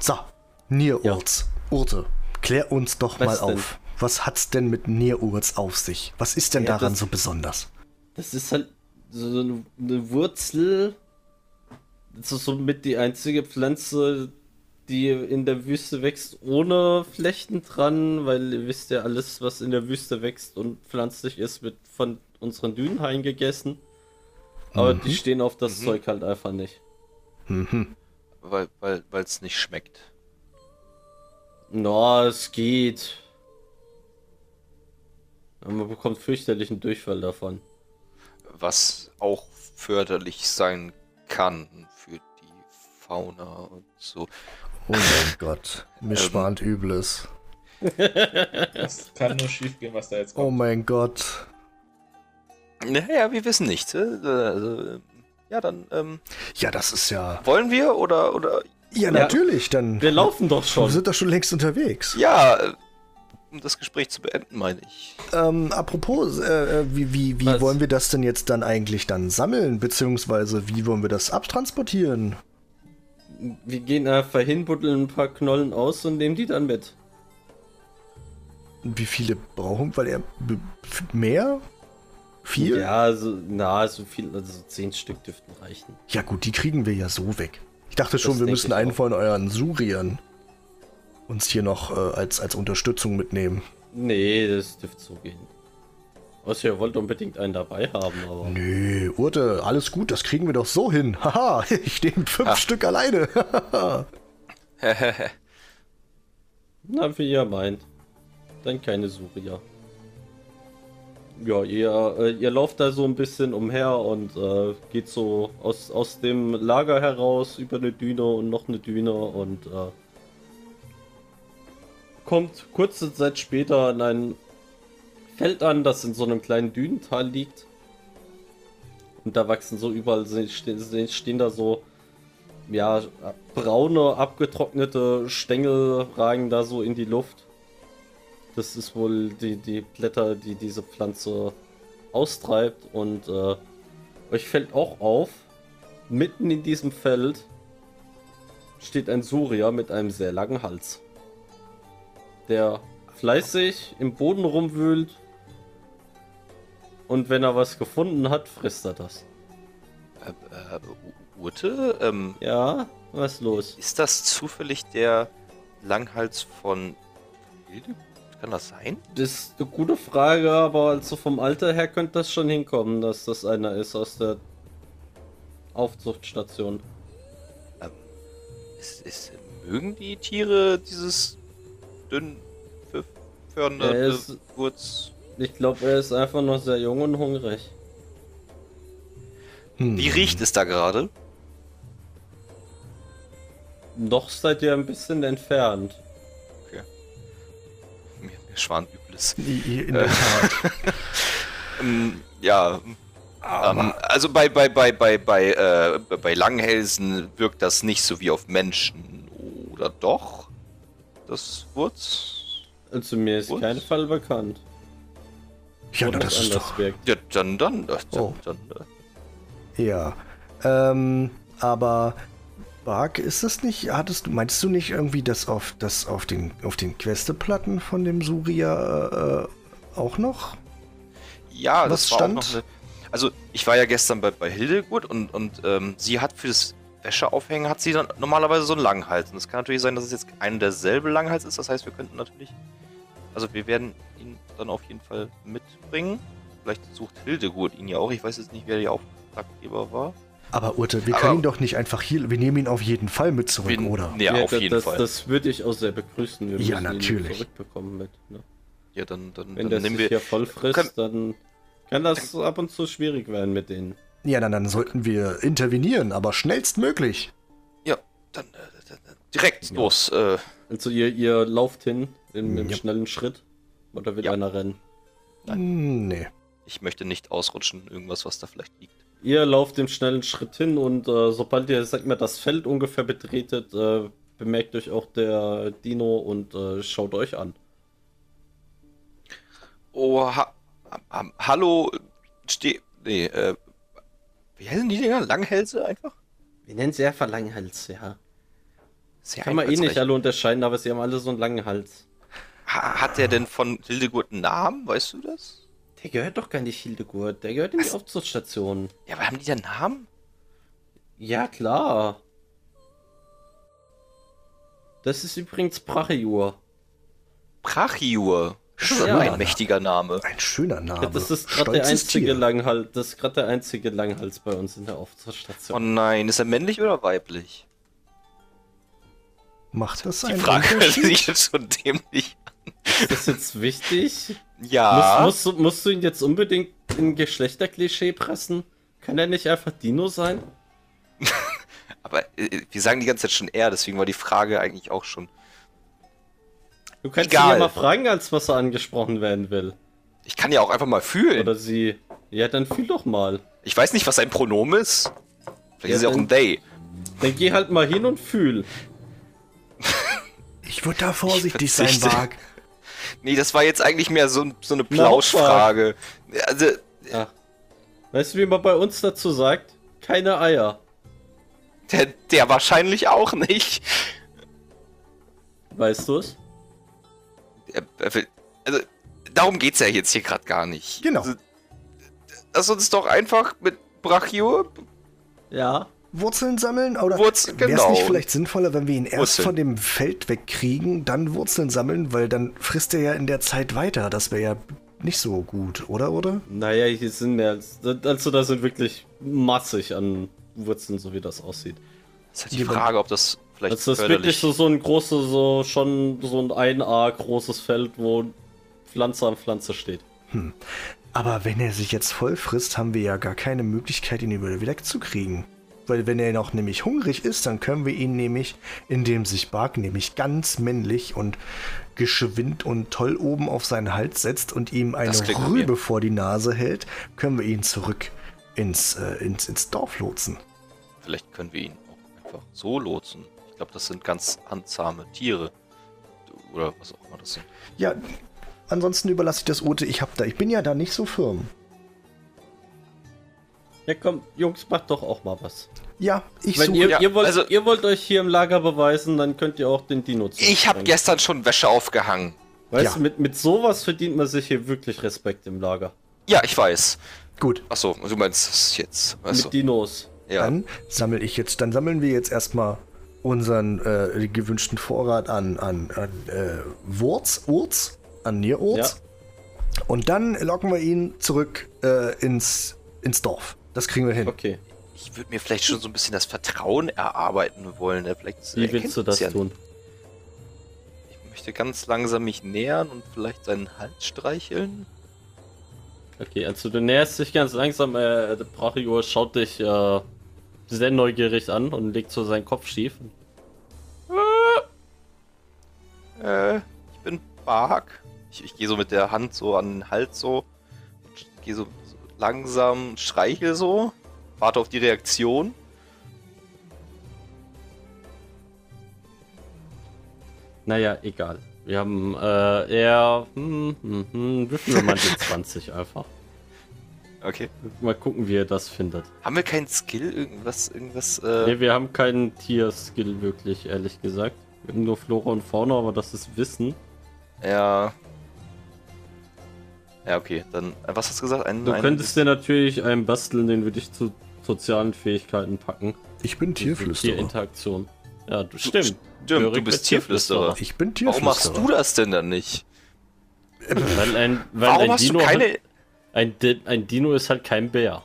So, Nierurz. Urte, klär uns doch Was mal denn? auf. Was hat's denn mit Nierurz auf sich? Was ist denn Ja, daran das- so besonders? Das ist halt so eine, eine Wurzel. Das ist somit die einzige Pflanze, die in der Wüste wächst, ohne Flechten dran, weil ihr wisst ja, alles, was in der Wüste wächst und pflanzlich ist, wird von unseren Dünenhain gegessen. Aber die stehen auf das Mhm. Zeug halt einfach nicht. Mhm. Weil weil es nicht schmeckt. Na, es geht. Aber Man bekommt fürchterlichen Durchfall davon. Was auch förderlich sein kann für die Fauna und so. Oh mein Gott, mir Ähm. spannt Übles. Das kann nur schief gehen, was da jetzt Oh kommt. mein Gott. Naja, wir wissen nicht. äh, Also, äh, ja, dann ähm, Ja, das ist ja. wollen wir oder oder Ja, natürlich, dann. Wir laufen doch Wir schon. sind doch schon längst unterwegs. ja, äh, um das Gespräch zu beenden, meine ich. Ähm, apropos, äh, äh, wie, wie, wie Was? wollen wir das denn jetzt dann eigentlich dann sammeln? Beziehungsweise wie wollen wir das abtransportieren? Wir gehen einfach hin, buddeln ein paar Knollen aus und nehmen die dann mit. Wie viele brauchen? Weil er mehr? Viel? Ja, also, na, so viel, also zehn Stück dürften reichen. Ja gut, die kriegen wir ja so weg. Ich dachte schon, wir müssen einen auch. von euren Suriern uns hier noch äh, als, als Unterstützung mitnehmen. Nee, das dürfte so gehen. Außer ihr wollt unbedingt einen dabei haben, aber. Nö, Urte, alles gut, das kriegen wir doch so hin. Haha, ich nehme fünf Ah. Stück alleine. Na, wie ihr meint. Dann keine Suria. Ja, ihr, äh, ihr lauft da so ein bisschen umher und äh, geht so aus, aus dem Lager heraus über eine Düne und noch eine Düne und äh, kommt kurze Zeit später an ein Feld an, das in so einem kleinen Dünental liegt. Und da wachsen so überall, stehen, stehen da so ja, braune, abgetrocknete Stängel ragen da so in die Luft. Das ist wohl die, die Blätter, die diese Pflanze austreibt. Und äh, euch fällt auch auf, mitten in diesem Feld steht ein Surier mit einem sehr langen Hals. Der fleißig im Boden rumwühlt. Und wenn er was gefunden hat, frisst er das. Äh, äh, U- Urte, ähm, Ja, was los? ist das zufällig der Langhals von Hilde? Kann das sein? Das ist eine gute Frage, aber also vom Alter her könnte das schon hinkommen, dass das einer ist aus der Aufzuchtstation. Ist, ist, mögen die Tiere dieses dünn ist- Wurz? Ich glaube, er ist einfach noch sehr jung und hungrig. Hm. Wie riecht es da gerade? Noch seid ihr ein bisschen entfernt. Mir, mir schwan Übles. In der Tat. Ähm, ja, ähm, also bei, bei, bei, bei, bei, äh, bei Langhälsen wirkt das nicht so wie auf Menschen. oder doch? Das Wurz? Also mir ist kein Fall bekannt. Ja, na, das ist doch. wirkt. Ja, dann, dann, dann, Oh. dann, äh, Ja. Ähm, aber Bark, ist das nicht, hattest du, meinst du nicht irgendwie, dass auf, das auf den, auf den Questeplatten von dem Suria äh, auch noch? Ja, Was das war stand? eine. Also, ich war ja gestern bei, bei Hildegard und, und ähm, sie hat für das Wäscheaufhängen hat sie dann normalerweise so einen Langhals. Und es kann natürlich sein, dass es jetzt ein derselbe Langhals ist. Das heißt, wir könnten natürlich. Also, wir werden ihn dann auf jeden Fall mitbringen. Vielleicht sucht Hildegard ihn ja auch. Ich weiß jetzt nicht, wer der Auftraggeber war. Aber Urte, wir Aber- können ihn doch nicht einfach hier, wir nehmen ihn auf jeden Fall mit zurück, Wir- oder? Ja, auf da- jeden das, Fall. Das würde ich auch sehr begrüßen. Wir Ja, natürlich. zurückbekommen mit. Ne? Ja, dann, dann, Wenn dann der nehmen sich wir. hier voll frisst, Können- dann kann das ab und zu schwierig werden mit denen. Ja, dann, dann sollten wir intervenieren, aber schnellstmöglich. Ja, dann, äh, dann, dann direkt los. Äh, Also ihr, ihr lauft hin im, im Ja. schnellen Schritt. Oder will Ja. einer rennen? Hm, Nee. ich möchte nicht ausrutschen, irgendwas, was da vielleicht liegt. Ihr lauft im schnellen Schritt hin und äh, sobald ihr, sag mal, das Feld ungefähr betretet, äh, bemerkt euch auch der Dino und äh, schaut euch an. Oh, ha ha hallo, steh. Nee, äh. Wie heißen die Dinger? Langhälse einfach? Wir nennen sie einfach Langhals, ja. Sehr Kann man eh nicht alle unterscheiden, aber sie haben alle so einen langen Hals. Ha hat der denn von Hildegard einen Namen? Weißt du das? Der gehört doch gar nicht Hildegard, der gehört in die Was? Aufzugsstation. Ja, aber haben die denn Namen? Ja, klar. Das ist übrigens Brachiur. Brachiur. Ist Ja. ein mächtiger Name. Ein schöner Name. Ja, das ist gerade der einzige Tier. Langhals, das ist gerade der einzige Langhals bei uns in der Oh Aufzugsstation. nein, ist er männlich oder weiblich? Macht das Die einen Frage jetzt schon dämlich. Ist das jetzt wichtig? Ja. Musst, musst, du- musst du ihn jetzt unbedingt in Geschlechterklischee pressen? Kann er nicht einfach Dino sein? aber äh, wir sagen die ganze Zeit schon er, deswegen war die Frage eigentlich auch schon. Du kannst Egal. ihn ja mal fragen, als was er angesprochen werden will. Ich kann ja auch einfach mal fühlen. Oder sie. Ja, dann fühl doch mal. Ich weiß nicht, was sein Pronomen ist. Vielleicht Ja, ist er auch ein They. Dann geh halt mal hin und fühl. Ich würde da vorsichtig Ich sein, verzichte. Nee, das war jetzt eigentlich mehr so, so eine Plauschfrage. Also, Ach. Weißt du, wie man bei uns dazu sagt? Keine Eier. der, der wahrscheinlich auch nicht. Weißt du es? Also, darum geht's ja jetzt hier gerade gar nicht. Genau. Also, lass uns doch einfach mit Brachiur. Ja. Wurzeln sammeln? Oder Wurzeln, wäre es genau. nicht vielleicht sinnvoller, wenn wir ihn erst Wurzeln. von dem Feld wegkriegen, dann Wurzeln sammeln, weil dann frisst er ja in der Zeit weiter. Das wäre ja nicht so gut, oder? Oder? Naja, hier sind mehr als. Also, da sind wirklich massig an Wurzeln, so wie das aussieht. Das ist halt die Frage, ob das vielleicht Also, das ist wirklich so, so ein großes, so schon so ein 1A großes Feld, wo Pflanze an Pflanze steht. Aber wenn er sich jetzt voll frisst, haben wir ja gar keine Möglichkeit, ihn wieder wegzukriegen. Weil wenn er noch nämlich hungrig ist, dann können wir ihn nämlich, indem sich Bark nämlich ganz männlich und geschwind und toll oben auf seinen Hals setzt und ihm eine Rübe vor die Nase hält, können wir ihn zurück ins, äh, ins, ins Dorf lotsen. Vielleicht können wir ihn auch einfach so lotsen. Ich glaube, das sind ganz handsame Tiere. Oder was auch immer das sind. Ja, ansonsten überlasse ich das Ote. Ich hab da, ich bin ja da nicht so firm. Ja, komm, Jungs, macht doch auch mal was. Ja, ich Wenn suche. ihr, ja, ihr, wollt, also- ihr wollt euch hier im Lager beweisen, dann könnt ihr auch den Dino Ich habe gestern schon Wäsche aufgehangen. Weißt Ja. du, mit, mit sowas verdient man sich hier wirklich Respekt im Lager. Ja, ich weiß. Gut, Achso, du meinst es jetzt. Achso, Mit Dinos. ja. Dann sammel ich jetzt, dann sammeln wir jetzt erstmal unseren äh, gewünschten Vorrat an, an, an äh, Wurz, Urz, an Nierurz. Und dann locken wir ihn zurück äh, ins, ins Dorf. Das kriegen wir hin. Okay, Ich würde mir vielleicht schon so ein bisschen das Vertrauen erarbeiten wollen. Ne? Vielleicht wie willst du das ja tun? Ich möchte ganz langsam mich nähern und vielleicht seinen Hals streicheln. Okay, also du näherst dich ganz langsam, äh, der Brachior schaut dich äh, sehr neugierig an und legt so seinen Kopf schief. Äh, ich bin Bark. Ich, ich gehe so mit der Hand so an den Hals so. Gehe so langsam, streichel so. Warte auf die Reaktion. Naja, egal. Wir haben, äh, eher, hm, hm, hm, würfeln wir mal die 20 einfach. Okay. Mal gucken, wie er das findet. Haben wir keinen Skill? Irgendwas, irgendwas, Ne, äh. wir haben keinen Tier-Skill wirklich, ehrlich gesagt. Wir haben nur Flora und Fauna, aber das ist Wissen. Ja. Ja, okay. Dann, äh, was hast du gesagt? Ein, Du ein, könntest dir natürlich einen basteln, den würde ich zu sozialen Fähigkeiten packen. Ich bin Tierflüsterer. Tierinteraktion. Ja, du stimmt. Stimmt, du bist ist Tierflüsterer. Ich bin Warum Tierflüsterer. machst du das denn dann nicht? Weil ein, weil Warum ein hast Dino du keine. Halt, ein, ein Dino ist halt kein Bär.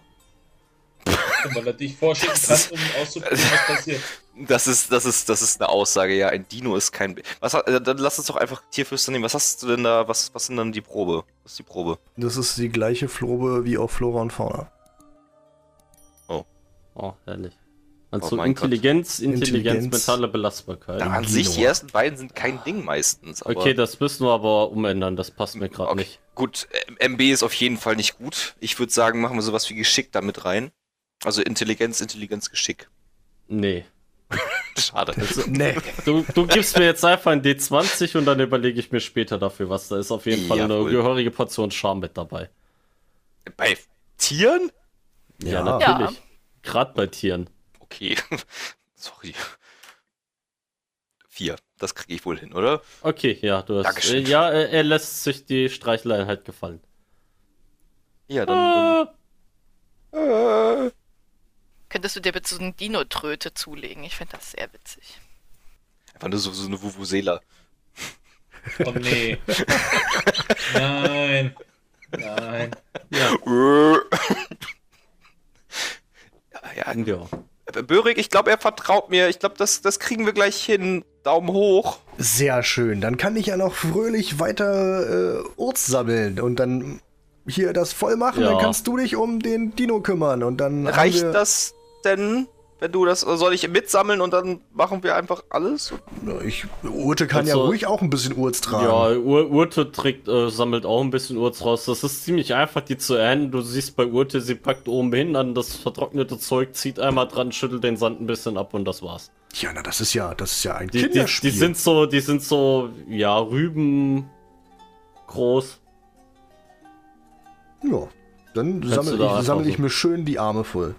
Weil er dich vorschicken Das kann, ist- um auszuprobieren, was passiert. Das ist, das ist, das ist eine Aussage, ja. Ein Dino ist kein. Was, äh, dann lass uns doch einfach Tierflüster nehmen. Was hast du denn da? Was, was sind dann die Probe? Was ist die Probe? Das ist die gleiche Flobe wie auch Flora und Fauna. Oh, herrlich. Also Oh. Intelligenz, Intelligenz, Intelligenz. mentale Belastbarkeit. Ja. An Dino. sich, die ersten beiden sind kein Ding meistens. Aber Okay, das müssen wir aber umändern, das passt mir gerade Okay. nicht. Gut, MB ist auf jeden Fall nicht gut. Ich würde sagen, machen wir sowas wie Geschick damit rein. Also Intelligenz, Intelligenz, Geschick. Nee. Schade. Nee. Du, du gibst mir jetzt einfach ein D20 und dann überlege ich mir später dafür was. Da ist auf jeden Fall eine Jawohl. gehörige Portion Charme mit dabei. Bei Tieren? Ja, Ja. natürlich. Gerade bei Tieren. Okay. Sorry. Vier. Das kriege ich wohl hin, oder? Okay, ja, du hast. Äh, ja, er, lässt sich die Streichlein halt gefallen. Ja, dann. Ah, dann äh, Könntest du dir bitte so eine Dino-Tröte zulegen? Ich finde das sehr witzig. einfach nur so, so eine Vuvuzela. Oh nee. Nein. Nein. ja, ja, ja. ja. Börig, ich glaube, er vertraut mir. Ich glaube, das, das kriegen wir gleich hin. Daumen hoch. Sehr schön. Dann kann ich ja noch fröhlich weiter äh, Urz sammeln und dann hier das voll machen. Ja. Dann kannst du dich um den Dino kümmern und dann Reicht das denn, wenn du das. Soll ich mitsammeln und dann machen wir einfach alles? Ja, Ich, Urte kann ja Also- ruhig auch ein bisschen Urz tragen. Ja, Ur Urte trägt, äh, sammelt auch ein bisschen Urz raus. Das ist ziemlich einfach, die zu ernten. Du siehst bei Urte, sie packt oben hin an das vertrocknete Zeug, zieht einmal dran, schüttelt den Sand ein bisschen ab und das war's. Ja, na, das ist ja, das ist ja ein Die, die, Kinderspiel. die sind so, die sind so, ja, Rüben groß. ja, dann sammle ich, sammel ich mir schön die Arme voll.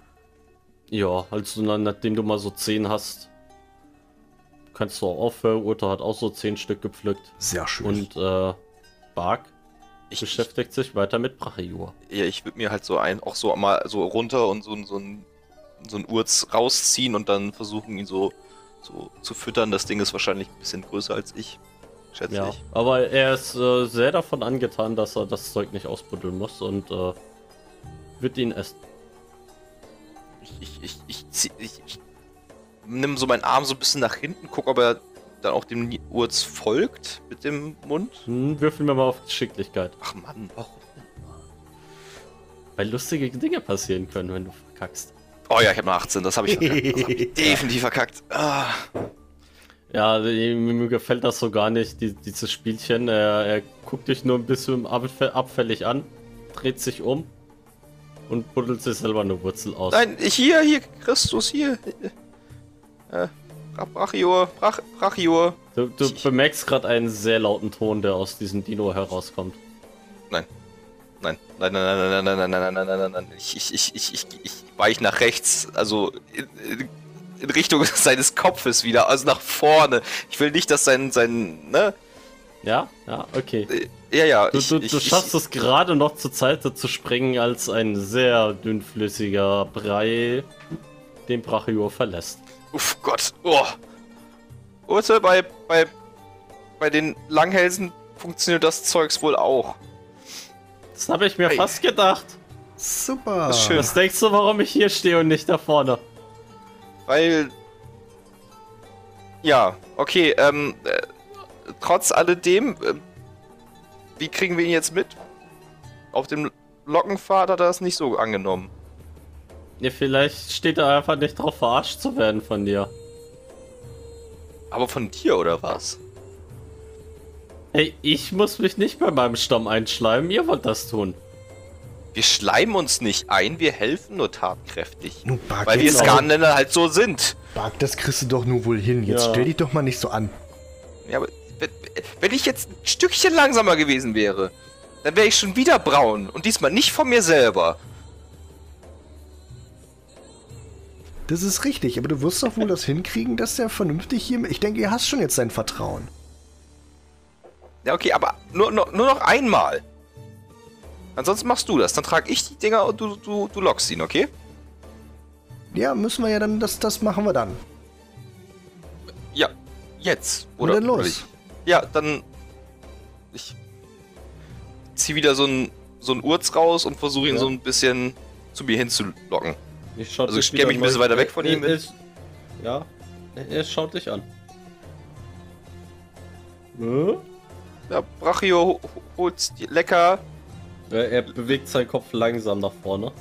Ja, also na- nachdem du mal so 10 hast, kannst du auch aufhören. Urte hat auch so 10 Stück gepflückt. Sehr schön. Und äh, Bark Ich, ich, beschäftigt sich weiter mit Brachejur. ja, ich würde mir halt so ein, auch so mal so runter und so, ein- so ein so ein Urz rausziehen und dann versuchen, ihn so, so zu füttern. Das Ding ist wahrscheinlich ein bisschen größer als ich. Schätze Ja, ich. aber er ist äh, sehr davon angetan, dass er das Zeug nicht ausbuddeln muss und äh, wird ihn essen. Ich, ich, ich, zieh- ich, ich nimm so meinen Arm so ein bisschen nach hinten, guck, ob er dann auch dem Urz folgt mit dem Mund. Hm, würfeln wir mal auf Geschicklichkeit. Ach Mann, warum? Weil lustige Dinge passieren können, wenn du verkackst. Oh ja, ich habe noch 18, das habe ich, verkackt. das hab ich definitiv verkackt. Ah. Ja, mir mir gefällt das so gar nicht, die, dieses Spielchen. Er, er guckt dich nur ein bisschen abfä- abfällig an, dreht sich um und buddelt sich selber eine Wurzel aus. Nein, hier, hier, Christus, hier. Äh, Bra- Brachior, Brach, Brachior. Du, du Ich- bemerkst gerade einen sehr lauten Ton, der aus diesem Dino herauskommt. Nein. Nein, nein, nein, nein, nein, nein, nein, nein, nein, nein, nein, nein. Ich, ich, ich, ich, ich, ich weich nach rechts, also in, in, in Richtung seines Kopfes wieder, also nach vorne. Ich will nicht, dass sein, sein, ne? Ja, ja, okay. Ja, ja, Du, ich, du, ich, du schaffst es gerade noch zur Zeit zu springen, als ein sehr dünnflüssiger Brei den Brachior verlässt. Uff Gott, oh. Urte, bei, bei, bei den Langhälsen funktioniert das Zeugs wohl auch. Das habe ich mir Ei. fast gedacht. Super. Das schön. Was denkst du, warum ich hier stehe und nicht da vorne? Weil. Ja, okay, ähm, äh, trotz alledem, äh, wie kriegen wir ihn jetzt mit? Auf dem Lockenpfad hat er es nicht so angenommen. Ja, vielleicht steht er einfach nicht drauf, verarscht zu werden von dir. Aber von dir oder was? Hey, ich muss mich nicht bei meinem Stamm einschleimen, ihr wollt das tun. Wir schleimen uns nicht ein, wir helfen nur tatkräftig. Nun, Bark, Weil wir Skanländer halt so sind. Bark, das kriegst du doch nur wohl hin. Jetzt Ja. stell dich doch mal nicht so an. Ja, aber wenn ich jetzt ein Stückchen langsamer gewesen wäre, dann wäre ich schon wieder braun. Und diesmal nicht von mir selber. Das ist richtig, aber du wirst doch wohl das hinkriegen, dass der vernünftig hier. Ich denke, ihr hast schon jetzt sein Vertrauen. Ja, okay, aber nur, nur, nur noch einmal. Ansonsten machst du das. Dann trage ich die Dinger und du, du, du lockst ihn, okay? Ja, müssen wir ja dann, das, das machen wir dann. Ja, jetzt. Na Oder, dann los. Ja, dann. Ich zieh wieder so ein, so ein Urz raus und versuche ihn Ja. so ein bisschen zu mir hinzulocken. Ich schaut Also ich stell wieder mich ein bisschen weiter weg von Er- ihm. er ist- ja, er schaut dich an. Hm? Ja, Brachio ho- holt's lecker. Er, er bewegt seinen Kopf langsam nach vorne.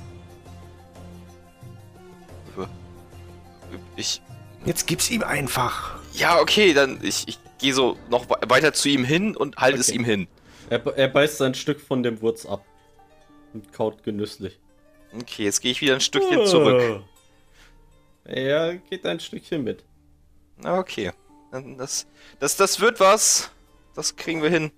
Ich. Jetzt gib's ihm einfach. Ja, okay, dann ich, ich gehe so noch we- weiter zu ihm hin und halte es Okay. ihm hin. Er, er beißt ein Stück von dem Wurz ab. Und kaut genüsslich. Okay, jetzt gehe ich wieder ein Stückchen zurück. Er geht ein Stückchen mit. Okay. Das, das, das wird was. Das kriegen wir hin.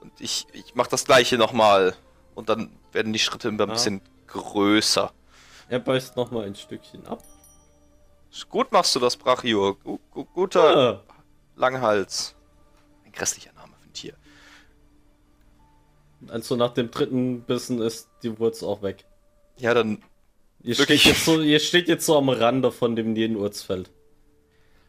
Und ich, ich mache das gleiche nochmal. Und dann werden die Schritte immer ein Ah. bisschen größer. Er beißt nochmal ein Stückchen ab. Gut machst du das, Brachio. Gu guter Ah, Langhals. Ein grässlicher Name für ein Tier. also nach dem dritten Bissen ist die Wurz auch weg. Ja, dann Ihr Wirklich? steht, jetzt so, ihr steht jetzt so am Rande von dem Nierenurzfeld.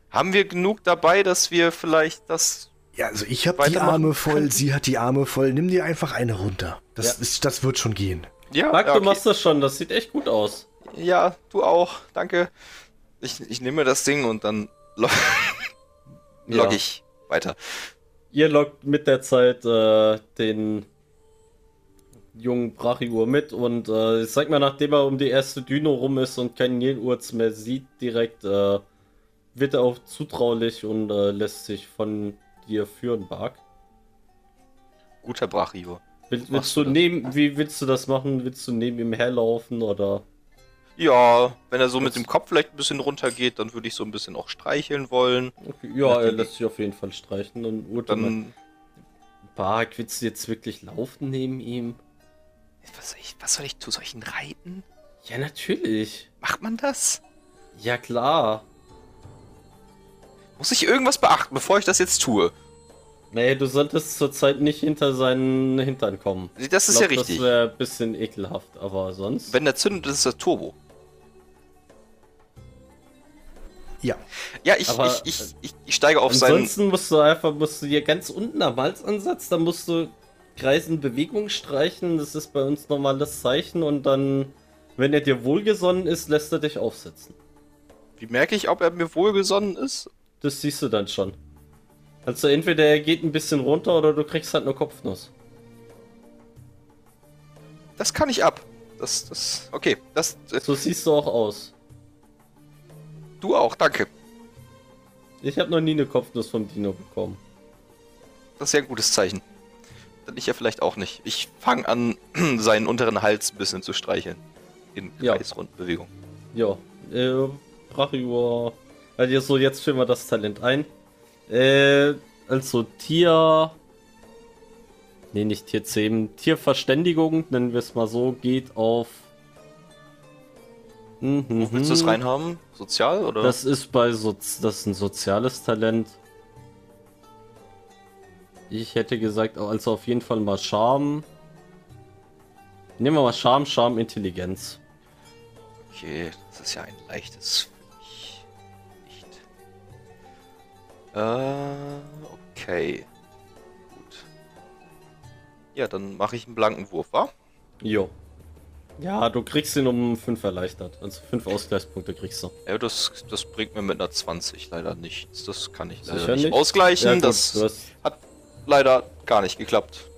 haben wir genug dabei, dass wir vielleicht das. Ja, also ich habe die Arme voll, könnten. sie hat die Arme voll. Nimm dir einfach eine runter. Das, Ja. ist, das wird schon gehen. Ja, Marc, ja, du okay. machst das schon, das sieht echt gut aus. ja du auch. Danke. Ich, ich nehme das Ding und dann lo Ja. log ich weiter. Ihr lockt mit der Zeit äh, den jungen Brachiur mit und äh, ich sag mal, nachdem er um die erste Düne rum ist und keinen Nierenurz mehr sieht, direkt äh, wird er auch zutraulich und äh, lässt sich von dir führen, Bark. Guter Brachio. Will, willst du neben, wie willst du das machen? Willst du neben ihm herlaufen oder? Ja, wenn er so mit Das- dem Kopf vielleicht ein bisschen runtergeht, dann würde ich so ein bisschen auch streicheln wollen. Okay, ja, er lässt sich auf jeden Fall streichen und Dann. Bark, willst du jetzt wirklich laufen neben ihm? Was soll ich, was soll ich tun? Soll ich ihn reiten? Ja, natürlich. Macht man das? Ja, klar. Muss ich irgendwas beachten, bevor ich das jetzt tue? Nee, du solltest zurzeit nicht hinter seinen Hintern kommen. Das ist Ich ja glaub, richtig. Das wäre ein bisschen ekelhaft, aber sonst. Wenn der zündet, ist das Turbo. Ja. Ja, ich, Aber, ich, ich, ich, ich steige auf seinen. Ansonsten musst du einfach, musst du hier ganz unten am Halsansatz, da musst du kreisen Bewegung streichen, das ist bei uns normales Zeichen und dann, wenn er dir wohlgesonnen ist, lässt er dich aufsetzen. Wie merke ich, ob er mir wohlgesonnen ist? Das siehst du dann schon. Also entweder er geht ein bisschen runter oder du kriegst halt eine Kopfnuss. Das kann ich ab. Das, das, okay. Das, äh, So siehst du auch aus. Du auch, danke. Ich habe noch nie eine Kopfnuss vom Dino bekommen. Das ist ja ein gutes Zeichen. Dann ich ja vielleicht auch nicht. Ich fange an, seinen unteren Hals ein bisschen zu streicheln. In Ja. Kreisrundbewegung. Ja, äh, Brachior. Also so, jetzt führen wir das Talent ein. Äh, also Tier. Nee, nicht Tier 10. Tierverständigung, nennen wir es mal so, geht auf. Mhm, Wo willst du es reinhaben? Sozial oder? Das ist bei Sozi das ist ein soziales Talent. Ich hätte gesagt, also auf jeden Fall mal Charme. Nehmen wir mal Charme, Charme, Intelligenz. Okay, das ist ja ein leichtes. Nicht. Äh, okay. Gut. Ja, dann mache ich einen blanken Wurf, wa? Jo. Ja, du kriegst ihn um 5 erleichtert. Also 5 Ausgleichspunkte kriegst du. Ja, das, das bringt mir mit einer 20 leider nichts. Das kann ich leider nicht nicht? ausgleichen. Ja, gut, das hast, hat leider gar nicht geklappt.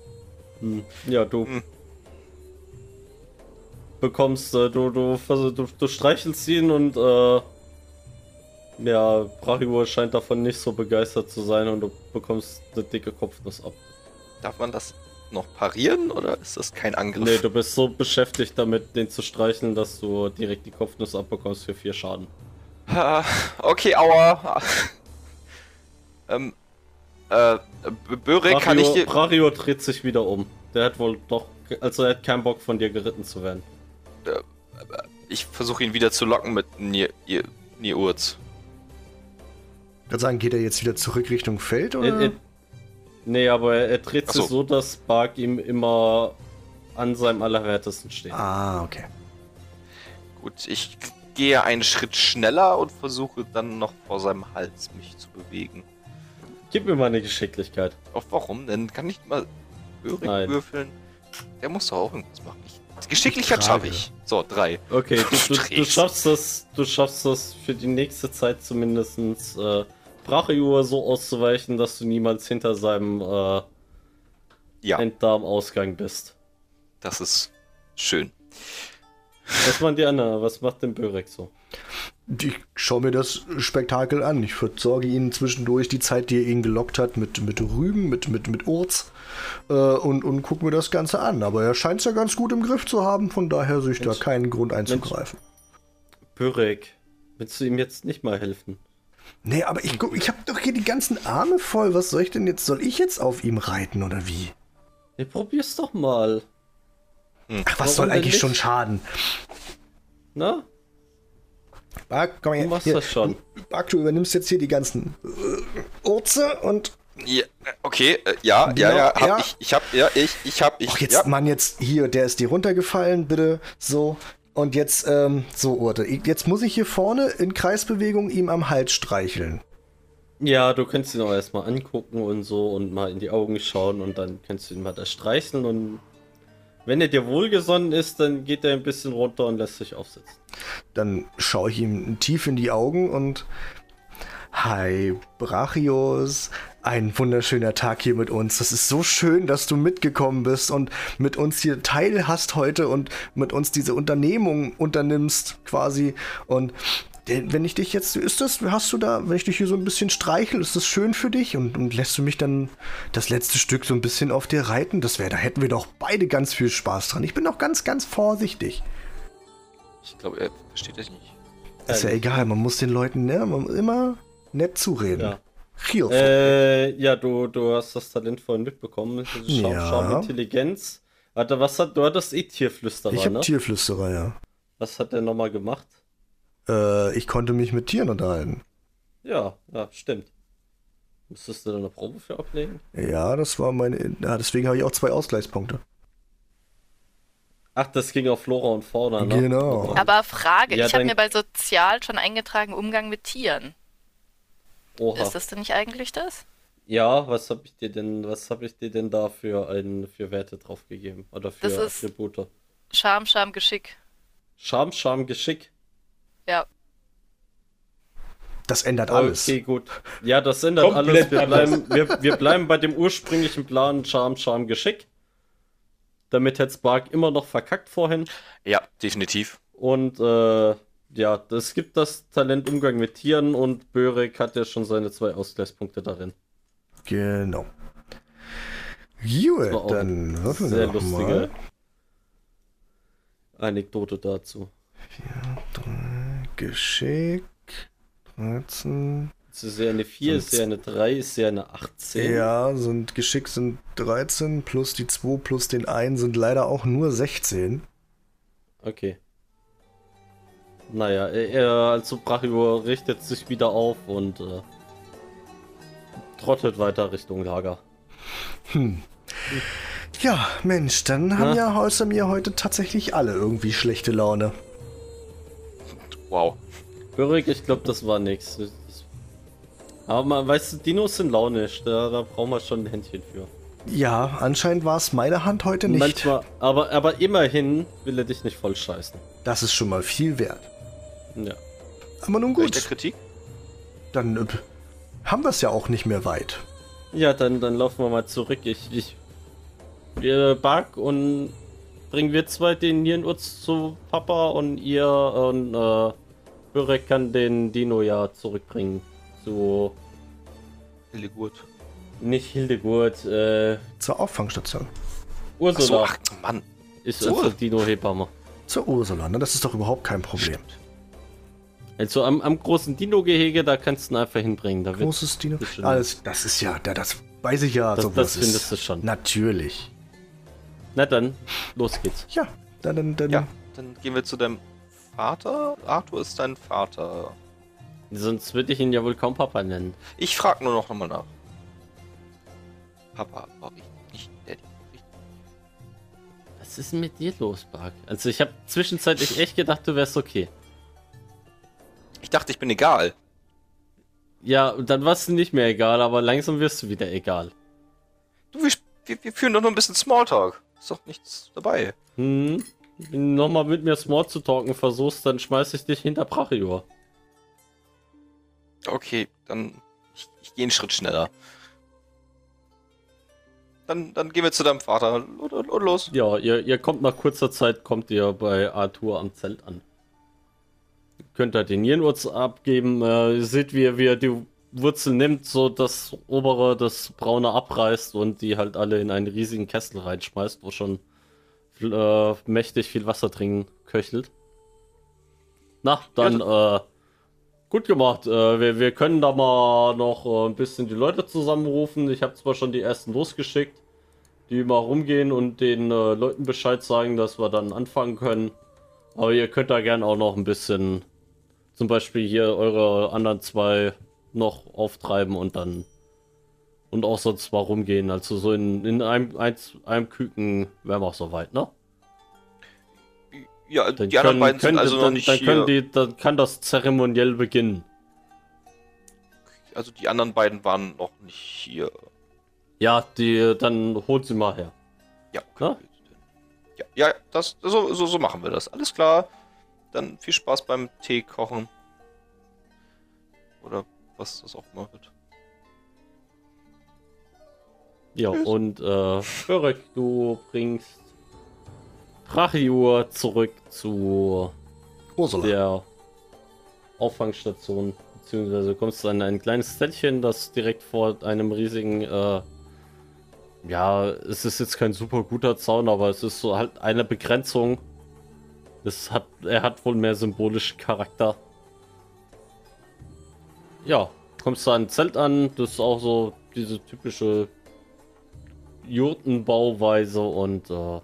hm, ja, du Hm. bekommst, äh, du, du, du, du streichelst ihn und äh, ja, Brachibur scheint davon nicht so begeistert zu sein und du bekommst eine dicke Kopfnuss ab. Darf man das noch parieren oder ist das kein Angriff? Nee, du bist so beschäftigt damit, den zu streicheln, dass du direkt die Kopfnuss abbekommst für 4 Schaden. Okay, aua. ähm, Äh, Börek, kann ich dir. Brario dreht sich wieder um. Der hat wohl doch, also er hat keinen Bock von dir geritten zu werden. Ich versuche ihn wieder zu locken mit Nier, Urz. Ich würde sagen, geht er jetzt wieder zurück Richtung Feld oder? Er, er, nee, aber er, er dreht Ach sich so. so, dass Bark ihm immer an seinem Allerwertesten steht. ah, okay. Gut, ich gehe einen Schritt schneller und versuche dann noch vor seinem Hals mich zu bewegen. Gib mir mal eine Geschicklichkeit. Auf warum denn? Kann ich mal Börek Nein. würfeln? Der muss doch auch irgendwas machen. Ich, Geschicklichkeit schaffe ich. So, drei. Okay, du, du, du schaffst das, du schaffst das für die nächste Zeit zumindest äh, Brachiur so auszuweichen, dass du niemals hinter seinem äh, Ja, Enddarmausgang bist. das ist schön. Was machen die anderen? Was macht denn Börek so? Ich schaue mir das Spektakel an. Ich versorge ihn zwischendurch die Zeit, die er ihn gelockt hat, mit, mit Rüben, mit, mit, mit Urz äh, und, und gucke mir das Ganze an. Aber er scheint es ja ganz gut im Griff zu haben, von daher sehe ich da Mensch. keinen Grund einzugreifen. Börek, willst du ihm jetzt nicht mal helfen? Nee, aber ich, ich habe doch hier die ganzen Arme voll. Was soll ich denn jetzt? Soll ich jetzt auf ihm reiten oder wie? Ja, probier's doch mal. Ach, was Warum soll denn eigentlich nicht? schon schaden? Na? Bark, komm her. Du machst hier. das schon. Bark, du übernimmst jetzt hier die ganzen äh, Urze und Ja, okay, äh, ja, Genau, ja, ja, hab ja. ich, ich hab, ja, ich, ich hab, ich, Ach, jetzt, ja. Mann, jetzt hier, der ist dir runtergefallen, bitte. So. Und jetzt, ähm, so, Urte. Jetzt muss ich hier vorne in Kreisbewegung ihm am Hals streicheln. Ja, du kannst ihn auch erstmal angucken und so und mal in die Augen schauen und dann kannst du ihn mal da streicheln und wenn er dir wohlgesonnen ist, dann geht er ein bisschen runter und lässt sich aufsitzen. Dann schaue ich ihm tief in die Augen und. Hi, Brachios. Ein wunderschöner Tag hier mit uns. Das ist so schön, dass du mitgekommen bist und mit uns hier teil hast heute und mit uns diese Unternehmung unternimmst, quasi. Und der- wenn ich dich jetzt, ist das, hast du da, wenn ich dich hier so ein bisschen streichel, ist das schön für dich? Und, und lässt du mich dann das letzte Stück so ein bisschen auf dir reiten? Das wäre, da hätten wir doch beide ganz viel Spaß dran. Ich bin doch ganz, ganz vorsichtig. Ich glaube, er versteht das nicht. Ist ja egal, man muss den Leuten ne, man muss immer nett zureden. Ja. Heel. Äh, ja, du, du hast das Talent vorhin mitbekommen. Schaum, Ja. Schaum, Intelligenz. Warte, was hat, du hattest eh Tierflüsterer, ich habe ne? Tierflüsterer, ja. was hat der nochmal gemacht? Äh, ich konnte mich mit Tieren unterhalten. Ja, ja, stimmt. Müsstest du da eine Probe für ablegen? Ja, das war meine. Ja, deswegen habe ich auch zwei Ausgleichspunkte. Ach, das ging auf Flora und Fauna, ne? Genau. Aber Frage, Ja, ich habe mir bei Sozial schon eingetragen, Umgang mit Tieren. Oha. Ist das denn nicht eigentlich das? Ja, was habe ich dir denn, was habe ich dir denn da für, ein, für Werte draufgegeben? Oder für Das ist- Attribute? Scham, Scham, Geschick. Scham, Scham, Geschick. Ja. Das ändert alles. Okay, gut. Ja, das ändert Komplett alles. Wir bleiben, wir, wir bleiben bei dem ursprünglichen Plan Scham, Scham, Geschick. Damit hätte Spark immer noch verkackt vorhin. Ja, definitiv. Und äh, ja, es gibt das Talent Umgang mit Tieren und Börek hat ja schon seine zwei Ausgleichspunkte darin. Genau. Gut, dann würfeln Sehr wir doch lustige mal. Anekdote dazu. Geschick. 13. Es ist ja eine 4, ist ja eine 3, ist ja eine 18. Ja, sind Geschick sind 13 plus die 2 plus den 1 sind leider auch nur 16. Okay. Naja, er, er also Brachior richtet sich wieder auf und äh, trottet weiter Richtung Lager. Ja, Mensch, dann haben ja außer mir heute tatsächlich alle irgendwie schlechte Laune. Wow. Börek, ich glaube, das war nix. Aber man, weißt du, Dinos sind launisch, da, da brauchen wir schon ein Händchen für. Ja, anscheinend war es meine Hand heute nicht. Manchmal, aber, aber immerhin will er dich nicht voll scheißen. Das ist schon mal viel wert. Ja. Aber nun Gut. Der Kritik? dann äh, haben wir es ja auch nicht mehr weit. Ja, dann, dann laufen wir mal zurück. Ich, ich, wir Bark und bringen wir zwei den Nierenurz zu Papa und ihr und äh, Börek kann den Dino ja zurückbringen. Zu, Hildegut. nicht Hildegurt, äh, Zur Auffangstation. Ursula ach, Mann. ist so. unsere Dino-Hebamme. Zur Ursula, ne? Das ist doch überhaupt kein Problem. Also am, am großen Dino-Gehege, da kannst du ihn einfach hinbringen. Da wird, Großes Dino. Alles, das ist ja, da- das weiß ich ja. Das- sowas das ist- findest du schon. Natürlich. na dann, los geht's. Ja, dann, dann, dann Ja, dann gehen wir zu deinem Vater. Arthur ist dein Vater. Sonst würde ich ihn ja wohl kaum Papa nennen. Ich frage nur noch mal nach. Papa, war ich nicht Daddy. Was ist denn mit dir los, Bark? Also ich habe zwischenzeitlich echt gedacht, du wärst okay. Ich dachte, ich bin egal. Ja, dann warst du nicht mehr egal, aber langsam wirst du wieder egal. Du, wir, wir, wir führen doch nur ein bisschen Smalltalk. Ist doch nichts dabei. Hm? Wenn du nochmal mit mir Small zu talken versuchst, dann schmeiß ich dich hinter Brachior. Okay, dann. Ich, ich gehe einen Schritt schneller. Dann, dann gehen wir zu deinem Vater. Und, und, und los. Ja, ihr, ihr kommt nach kurzer Zeit, kommt ihr bei Arthur am Zelt an. Könnt ihr den Jenwurz abgeben, äh, ihr seht, wie er, wie er die Wurzel nimmt, so das obere, das braune abreißt und die halt alle in einen riesigen Kessel reinschmeißt, wo schon äh, mächtig viel Wasser drin köchelt. Na, dann, äh, gut gemacht. Äh, wir, wir können da mal noch äh, ein bisschen die Leute zusammenrufen. Ich habe zwar schon die ersten losgeschickt, die mal rumgehen und den äh, Leuten Bescheid sagen, dass wir dann anfangen können. Aber ihr könnt da gern auch noch ein bisschen, zum Beispiel hier eure anderen zwei noch auftreiben und dann und auch sonst mal rumgehen. Also so in, in einem, eins, einem Küken wären wir auch soweit, ne? Ja, Dann die anderen können- beiden sind können- also dann, noch nicht dann hier. können die, dann kann das zeremoniell beginnen. Also die anderen beiden waren noch nicht hier. Ja, die, dann holt sie mal her. Ja, Ja? okay. Ja, ja das, so, so, so machen wir das. Alles klar. Dann viel Spaß beim Tee kochen. Oder was das auch immer wird. Ja, Tschüss. und äh, Börek, du bringst Brachiur zurück zu Ursula. der Auffangstation, beziehungsweise kommst du an ein kleines Städtchen, das direkt vor einem riesigen, äh, ja, es ist jetzt kein super guter Zaun, aber es ist so halt eine Begrenzung. Es hat, er hat wohl mehr symbolischen Charakter. Ja, kommst du an ein Zelt an, das ist auch so diese typische Jurtenbauweise und äh,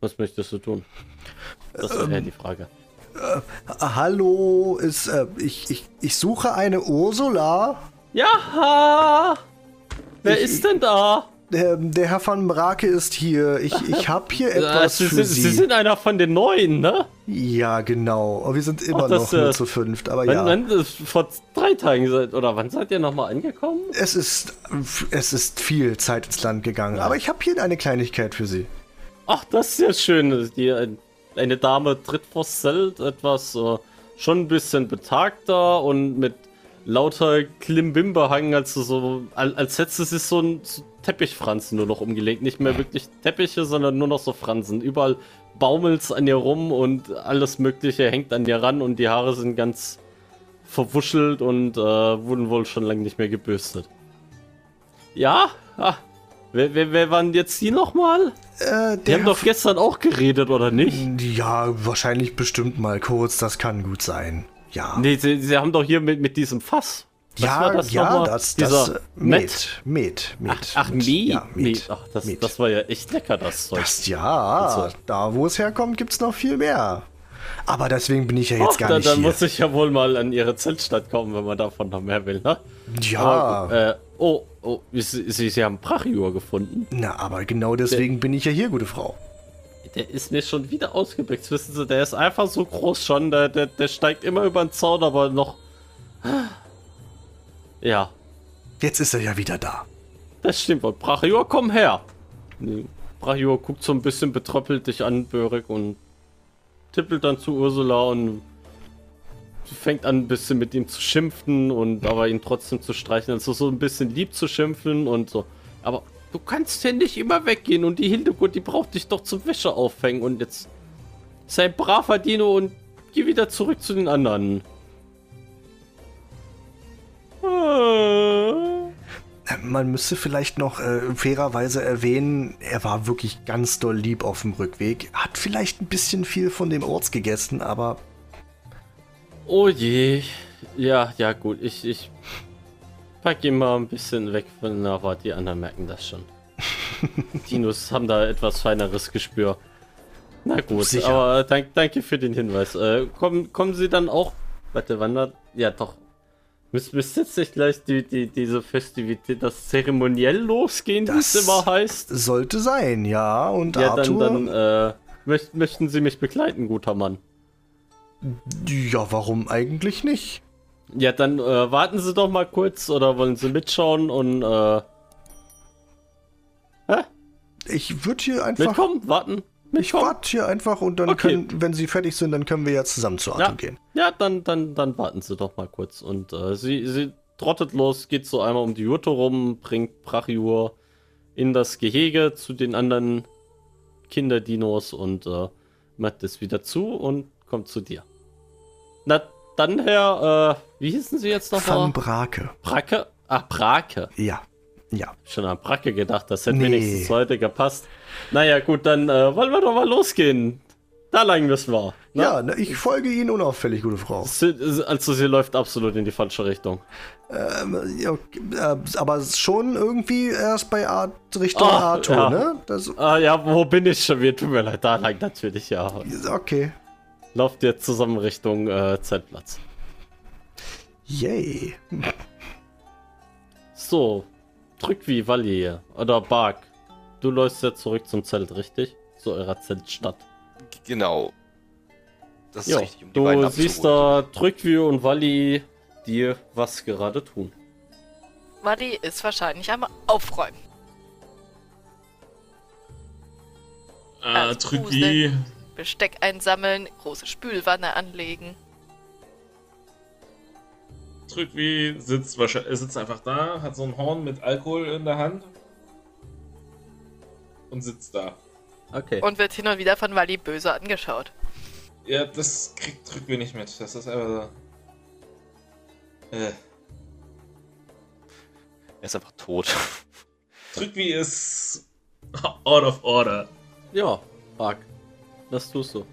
was möchtest du tun? Das ist eher die Frage. Ah, Hallo, ist, äh, ich, ich, ich suche eine Ursula. Ja! Wer Ich- ist denn da? Der, der Herr van Brake ist hier. Ich, ich habe hier Äh, etwas Sie, für sind, Sie. Sie sind einer von den Neuen, ne? ja, genau. Aber wir sind immer Ach, das, noch nur äh, zu fünft. Aber Wann, ja. wann, äh, vor drei Tagen seid, oder wann seid ihr nochmal angekommen? Es ist, es ist viel Zeit ins Land gegangen. Aber ich habe hier eine Kleinigkeit für Sie. Ach, das ist ja schön. Die, ein- eine Dame tritt vors Zelt, etwas äh, schon ein bisschen betagter und mit lauter Klimbim behangen, also so, als, als hätte sie sich so ein so Teppichfransen nur noch umgelegt. Nicht mehr wirklich Teppiche, sondern nur noch so Fransen. Überall baumelt's an ihr rum und alles Mögliche hängt an ihr ran und die Haare sind ganz verwuschelt und äh, wurden wohl schon lange nicht mehr gebürstet. Ja? Ah, wer, wer, wer waren jetzt die nochmal? Äh, Die haben doch gestern auch geredet, oder nicht? ja, wahrscheinlich bestimmt mal kurz. Das kann gut sein. Ja. Nee, sie, sie haben doch hier mit, mit diesem Fass. Was ja, war das ja, nochmal? das, Dieser das, äh, Met? Met, Met, Met. Ach, Met? Ja, Met. Ach, das, Met. das war ja echt lecker, das Zeug. Das, ja, Also. da wo es herkommt, gibt's noch viel mehr. Aber deswegen bin ich ja jetzt Ach, gar dann, nicht dann hier. muss ich ja wohl mal an ihre Zeltstadt kommen, wenn man davon noch mehr will, ne? ja, Aber, äh, oh, oh, sie, sie, sie haben Brachior gefunden. na, aber genau deswegen bin ich ja hier, gute Frau. Der ist mir schon wieder ausgeblickt, wissen Sie, der ist einfach so groß schon, der, der, der steigt immer über den Zaun, aber noch... Ja, Jetzt ist er ja wieder da. Das stimmt. Und Brachior, komm her. Nee, Brachior guckt so ein bisschen betröppelt dich an, Börek, und tippelt dann zu Ursula und fängt an, ein bisschen mit ihm zu schimpfen und aber ihn trotzdem zu streichen. Also so ein bisschen lieb zu schimpfen und so. Aber du kannst ja nicht immer weggehen und die Hildegard, die braucht dich doch zum Wäsche aufhängen und jetzt sei braver Dino und geh wieder zurück zu den anderen. Man müsste vielleicht noch äh, fairerweise erwähnen, er war wirklich ganz doll lieb auf dem Rückweg. Hat vielleicht ein bisschen viel von dem Orts gegessen, aber Oh je. Ja, ja gut. Ich, ich pack ihn mal ein bisschen weg von der Wart. Die anderen merken das schon. Dinos haben da etwas feineres Gespür. Na gut, Sicher. aber dank, danke für den Hinweis. Äh, kommen, kommen Sie dann auch... Warte, wann da... Ja, doch. Müsste müsst jetzt nicht gleich die, die, diese Festivität, das zeremoniell losgehen, wie es Das- immer heißt? Sollte sein, ja. Und Ja, dann, Arthur. dann äh, möcht, möchten Sie mich begleiten, guter Mann. ja, warum eigentlich nicht? Ja, dann äh, warten Sie doch mal kurz oder wollen Sie mitschauen und äh, Ich würde hier einfach. mitkommen, warten, Ich warte hier einfach und dann Okay. können, wenn sie fertig sind, dann können wir ja zusammen zu Arthur Ja, gehen. ja dann, dann, dann warten Sie doch mal kurz. Und äh, sie, sie trottet los, geht so einmal um die Jurte rum, bringt Brachiur in das Gehege zu den anderen Kinderdinos und äh, macht es wieder zu und kommt zu dir. Na, dann Herr, äh, wie hießen Sie jetzt nochmal? Van Brake. Bracke? Ach, Brake. Ja. Ja. Schon an Bracke gedacht, das hätte Nee. wenigstens heute gepasst. Naja, gut, dann äh, wollen wir doch mal losgehen. Da lang müssen wir. ne? Ja, ne, ich folge Ihnen unauffällig, gute Frau. Sie, also sie läuft absolut in die falsche Richtung. Ähm, ja, äh, aber schon irgendwie erst bei Art Richtung Ah, Arthur, ja. ne? Das, Ah ja, wo bin ich schon wieder? Tut mir leid, da lang natürlich, ja. okay. Lauft ihr zusammen Richtung äh, Zeltplatz. Yay. So, drück wie Valier oder Bark. Du läufst ja zurück zum Zelt, richtig? Zu eurer Zeltstadt. Genau. Das ist Ja, richtig, um die beiden du siehst da Drückwie und Walli, die was gerade tun. Wally ist wahrscheinlich am Aufräumen. Äh, Als Trügi. Besteck einsammeln, große Spülwanne anlegen. Trügi sitzt wahrscheinlich, er sitzt einfach da, hat so ein Horn mit Alkohol in der Hand. Und sitzt da. Okay. Und wird hin und wieder von Wally böse angeschaut. Ja, das kriegt Trügi nicht mit. Das ist einfach so. Äh. Er ist einfach tot. Trügi ist out of order. Ja, Bark. Was tust du?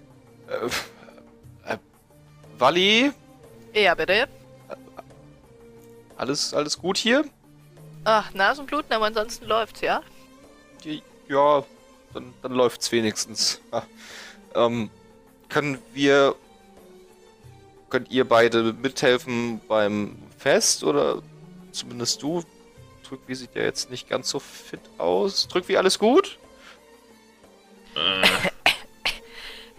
äh, äh, Walli, Ja, bitte. Alles, alles gut hier? Ach, Nasenbluten, aber ansonsten läuft's, ja? Die- Ja, dann, dann läuft's wenigstens. Ah, ähm, können wir. Könnt ihr beide mithelfen beim Fest oder zumindest du? Drückwie sieht ja jetzt nicht ganz so fit aus. Drückwie, alles gut? Äh,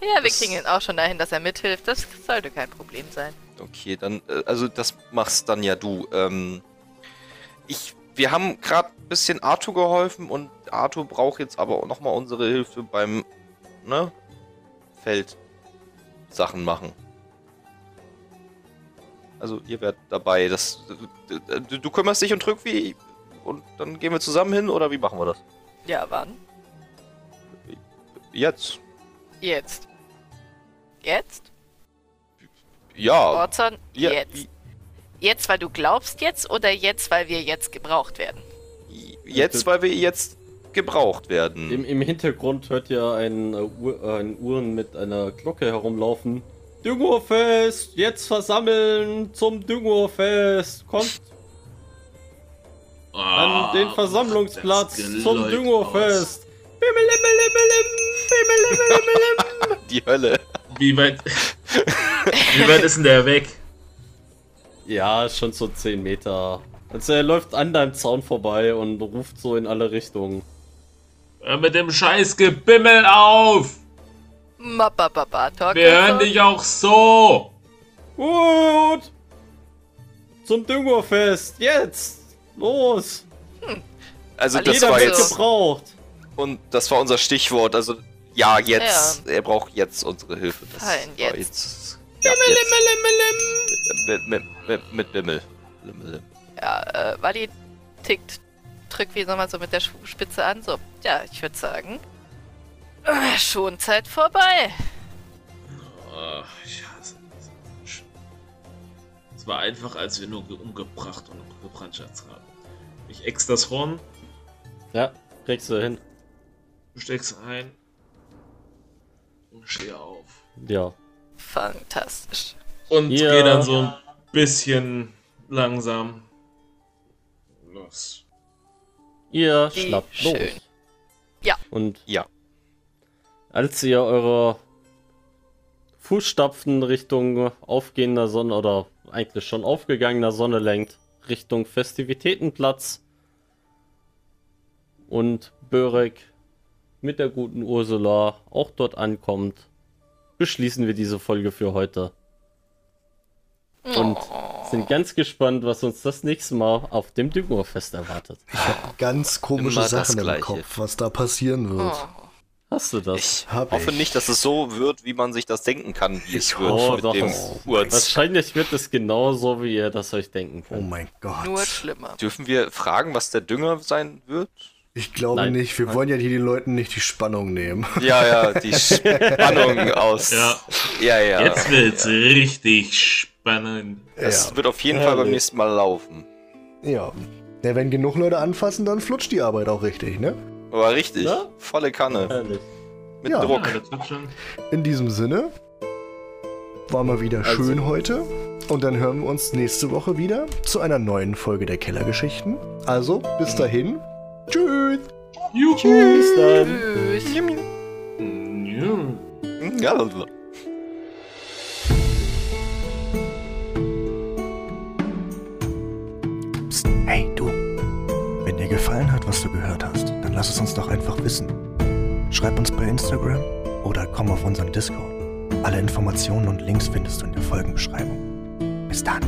Ja, wir Das- kriegen ihn auch schon dahin, dass er mithilft. Das sollte kein Problem sein. Okay, dann, äh, also das machst dann ja du. Ähm, ich, wir haben gerade ein bisschen Arthur geholfen und Arthur braucht jetzt aber auch nochmal unsere Hilfe beim, ne, Feld Sachen machen. Also ihr werdet dabei. Das, du, du, kümmerst dich um Drückwie und dann gehen wir zusammen hin oder wie machen wir das? Ja, wann? Jetzt. Jetzt. Jetzt? Ja. Orson, ja jetzt. Jetzt, weil du glaubst jetzt oder jetzt, weil wir jetzt gebraucht werden? Jetzt, weil wir jetzt gebraucht werden. Im, Im Hintergrund hört ihr einen, äh, Uhr, äh, einen Uhren mit einer Glocke herumlaufen. Düngerfest! Jetzt versammeln zum Düngerfest! Kommt an den Versammlungsplatz zum Düngerfest! Die Hölle. Wie weit. wie weit ist denn der weg? Ja, schon so 10 Meter. Also er läuft an deinem Zaun vorbei und ruft so in alle Richtungen. Hör mit dem scheiß Gebimmel auf! Talk. Wir hören dich auch so! Gut! Zum Düngerfest! Jetzt! Los! Also Alle das war jetzt gebraucht! und das war unser Stichwort. Also ja, jetzt. Er braucht jetzt unsere Hilfe. Das Fein, war jetzt. Ja, jetzt. Mit, mit, mit, mit Bimmel. Bimmel. Ja, äh, Wally tickt, drückt wie nochmal so mit der Spitze an. So, ja, ich würde sagen. Äh, schon Zeit vorbei. Ach, ich hasse diese Menschen. Es war einfach, als wir nur ge- umgebracht und umgebrandschatzt haben. Ich ex das Horn, Ja, kriegst du hin. steck's ein und stehe auf. Ja. Fantastisch. Und Ja. gehe dann so ein bisschen langsam los. Ihr Wie schnappt schön. los. Ja. Und Ja. als ihr eure Fußstapfen Richtung aufgehender Sonne oder eigentlich schon aufgegangener Sonne lenkt, Richtung Festivitätenplatz und Börek mit der guten Ursula auch dort ankommt, beschließen wir diese Folge für heute. Und Oh. sind ganz gespannt, was uns das nächste Mal auf dem Düngerfest erwartet. Ganz komische Immer Sachen im. Kopf, was da passieren wird. Oh. Hast du das? Ich Hab hoffe ich. nicht, dass es so wird, wie man sich das denken kann, wie es Ich wird hoffe mit doch, dem es- Urz. Wahrscheinlich wird es genauso, wie ihr das euch denken Oh könnt. mein Gott. Nur schlimmer. Dürfen wir fragen, was der Dünger sein wird? Ich glaube Nein. nicht. Wir wollen ja hier den Leuten nicht die Spannung nehmen. Ja, ja, die Spannung aus. Ja. ja. ja. Jetzt wird's richtig spannend. Es ja. wird auf jeden Fall beim nächsten Mal laufen. ja. Ja, wenn genug Leute anfassen, dann flutscht die Arbeit auch richtig, ne? Aber richtig, Ja? volle Kanne, Herrlich. mit Ja. Druck. Ja. In diesem Sinne, war mal wieder Also- schön heute. Und dann hören wir uns nächste Woche wieder zu einer neuen Folge der Kellergeschichten. Also, bis dahin. Tschüss. Juhu. Bis dann. Tschüss. Ja. Ja, also. Psst, hey du. Wenn dir gefallen hat, was du gehört hast, dann lass es uns doch einfach wissen. Schreib uns bei Instagram oder komm auf unseren Discord. Alle Informationen und Links findest du in der Folgenbeschreibung. Bis dann.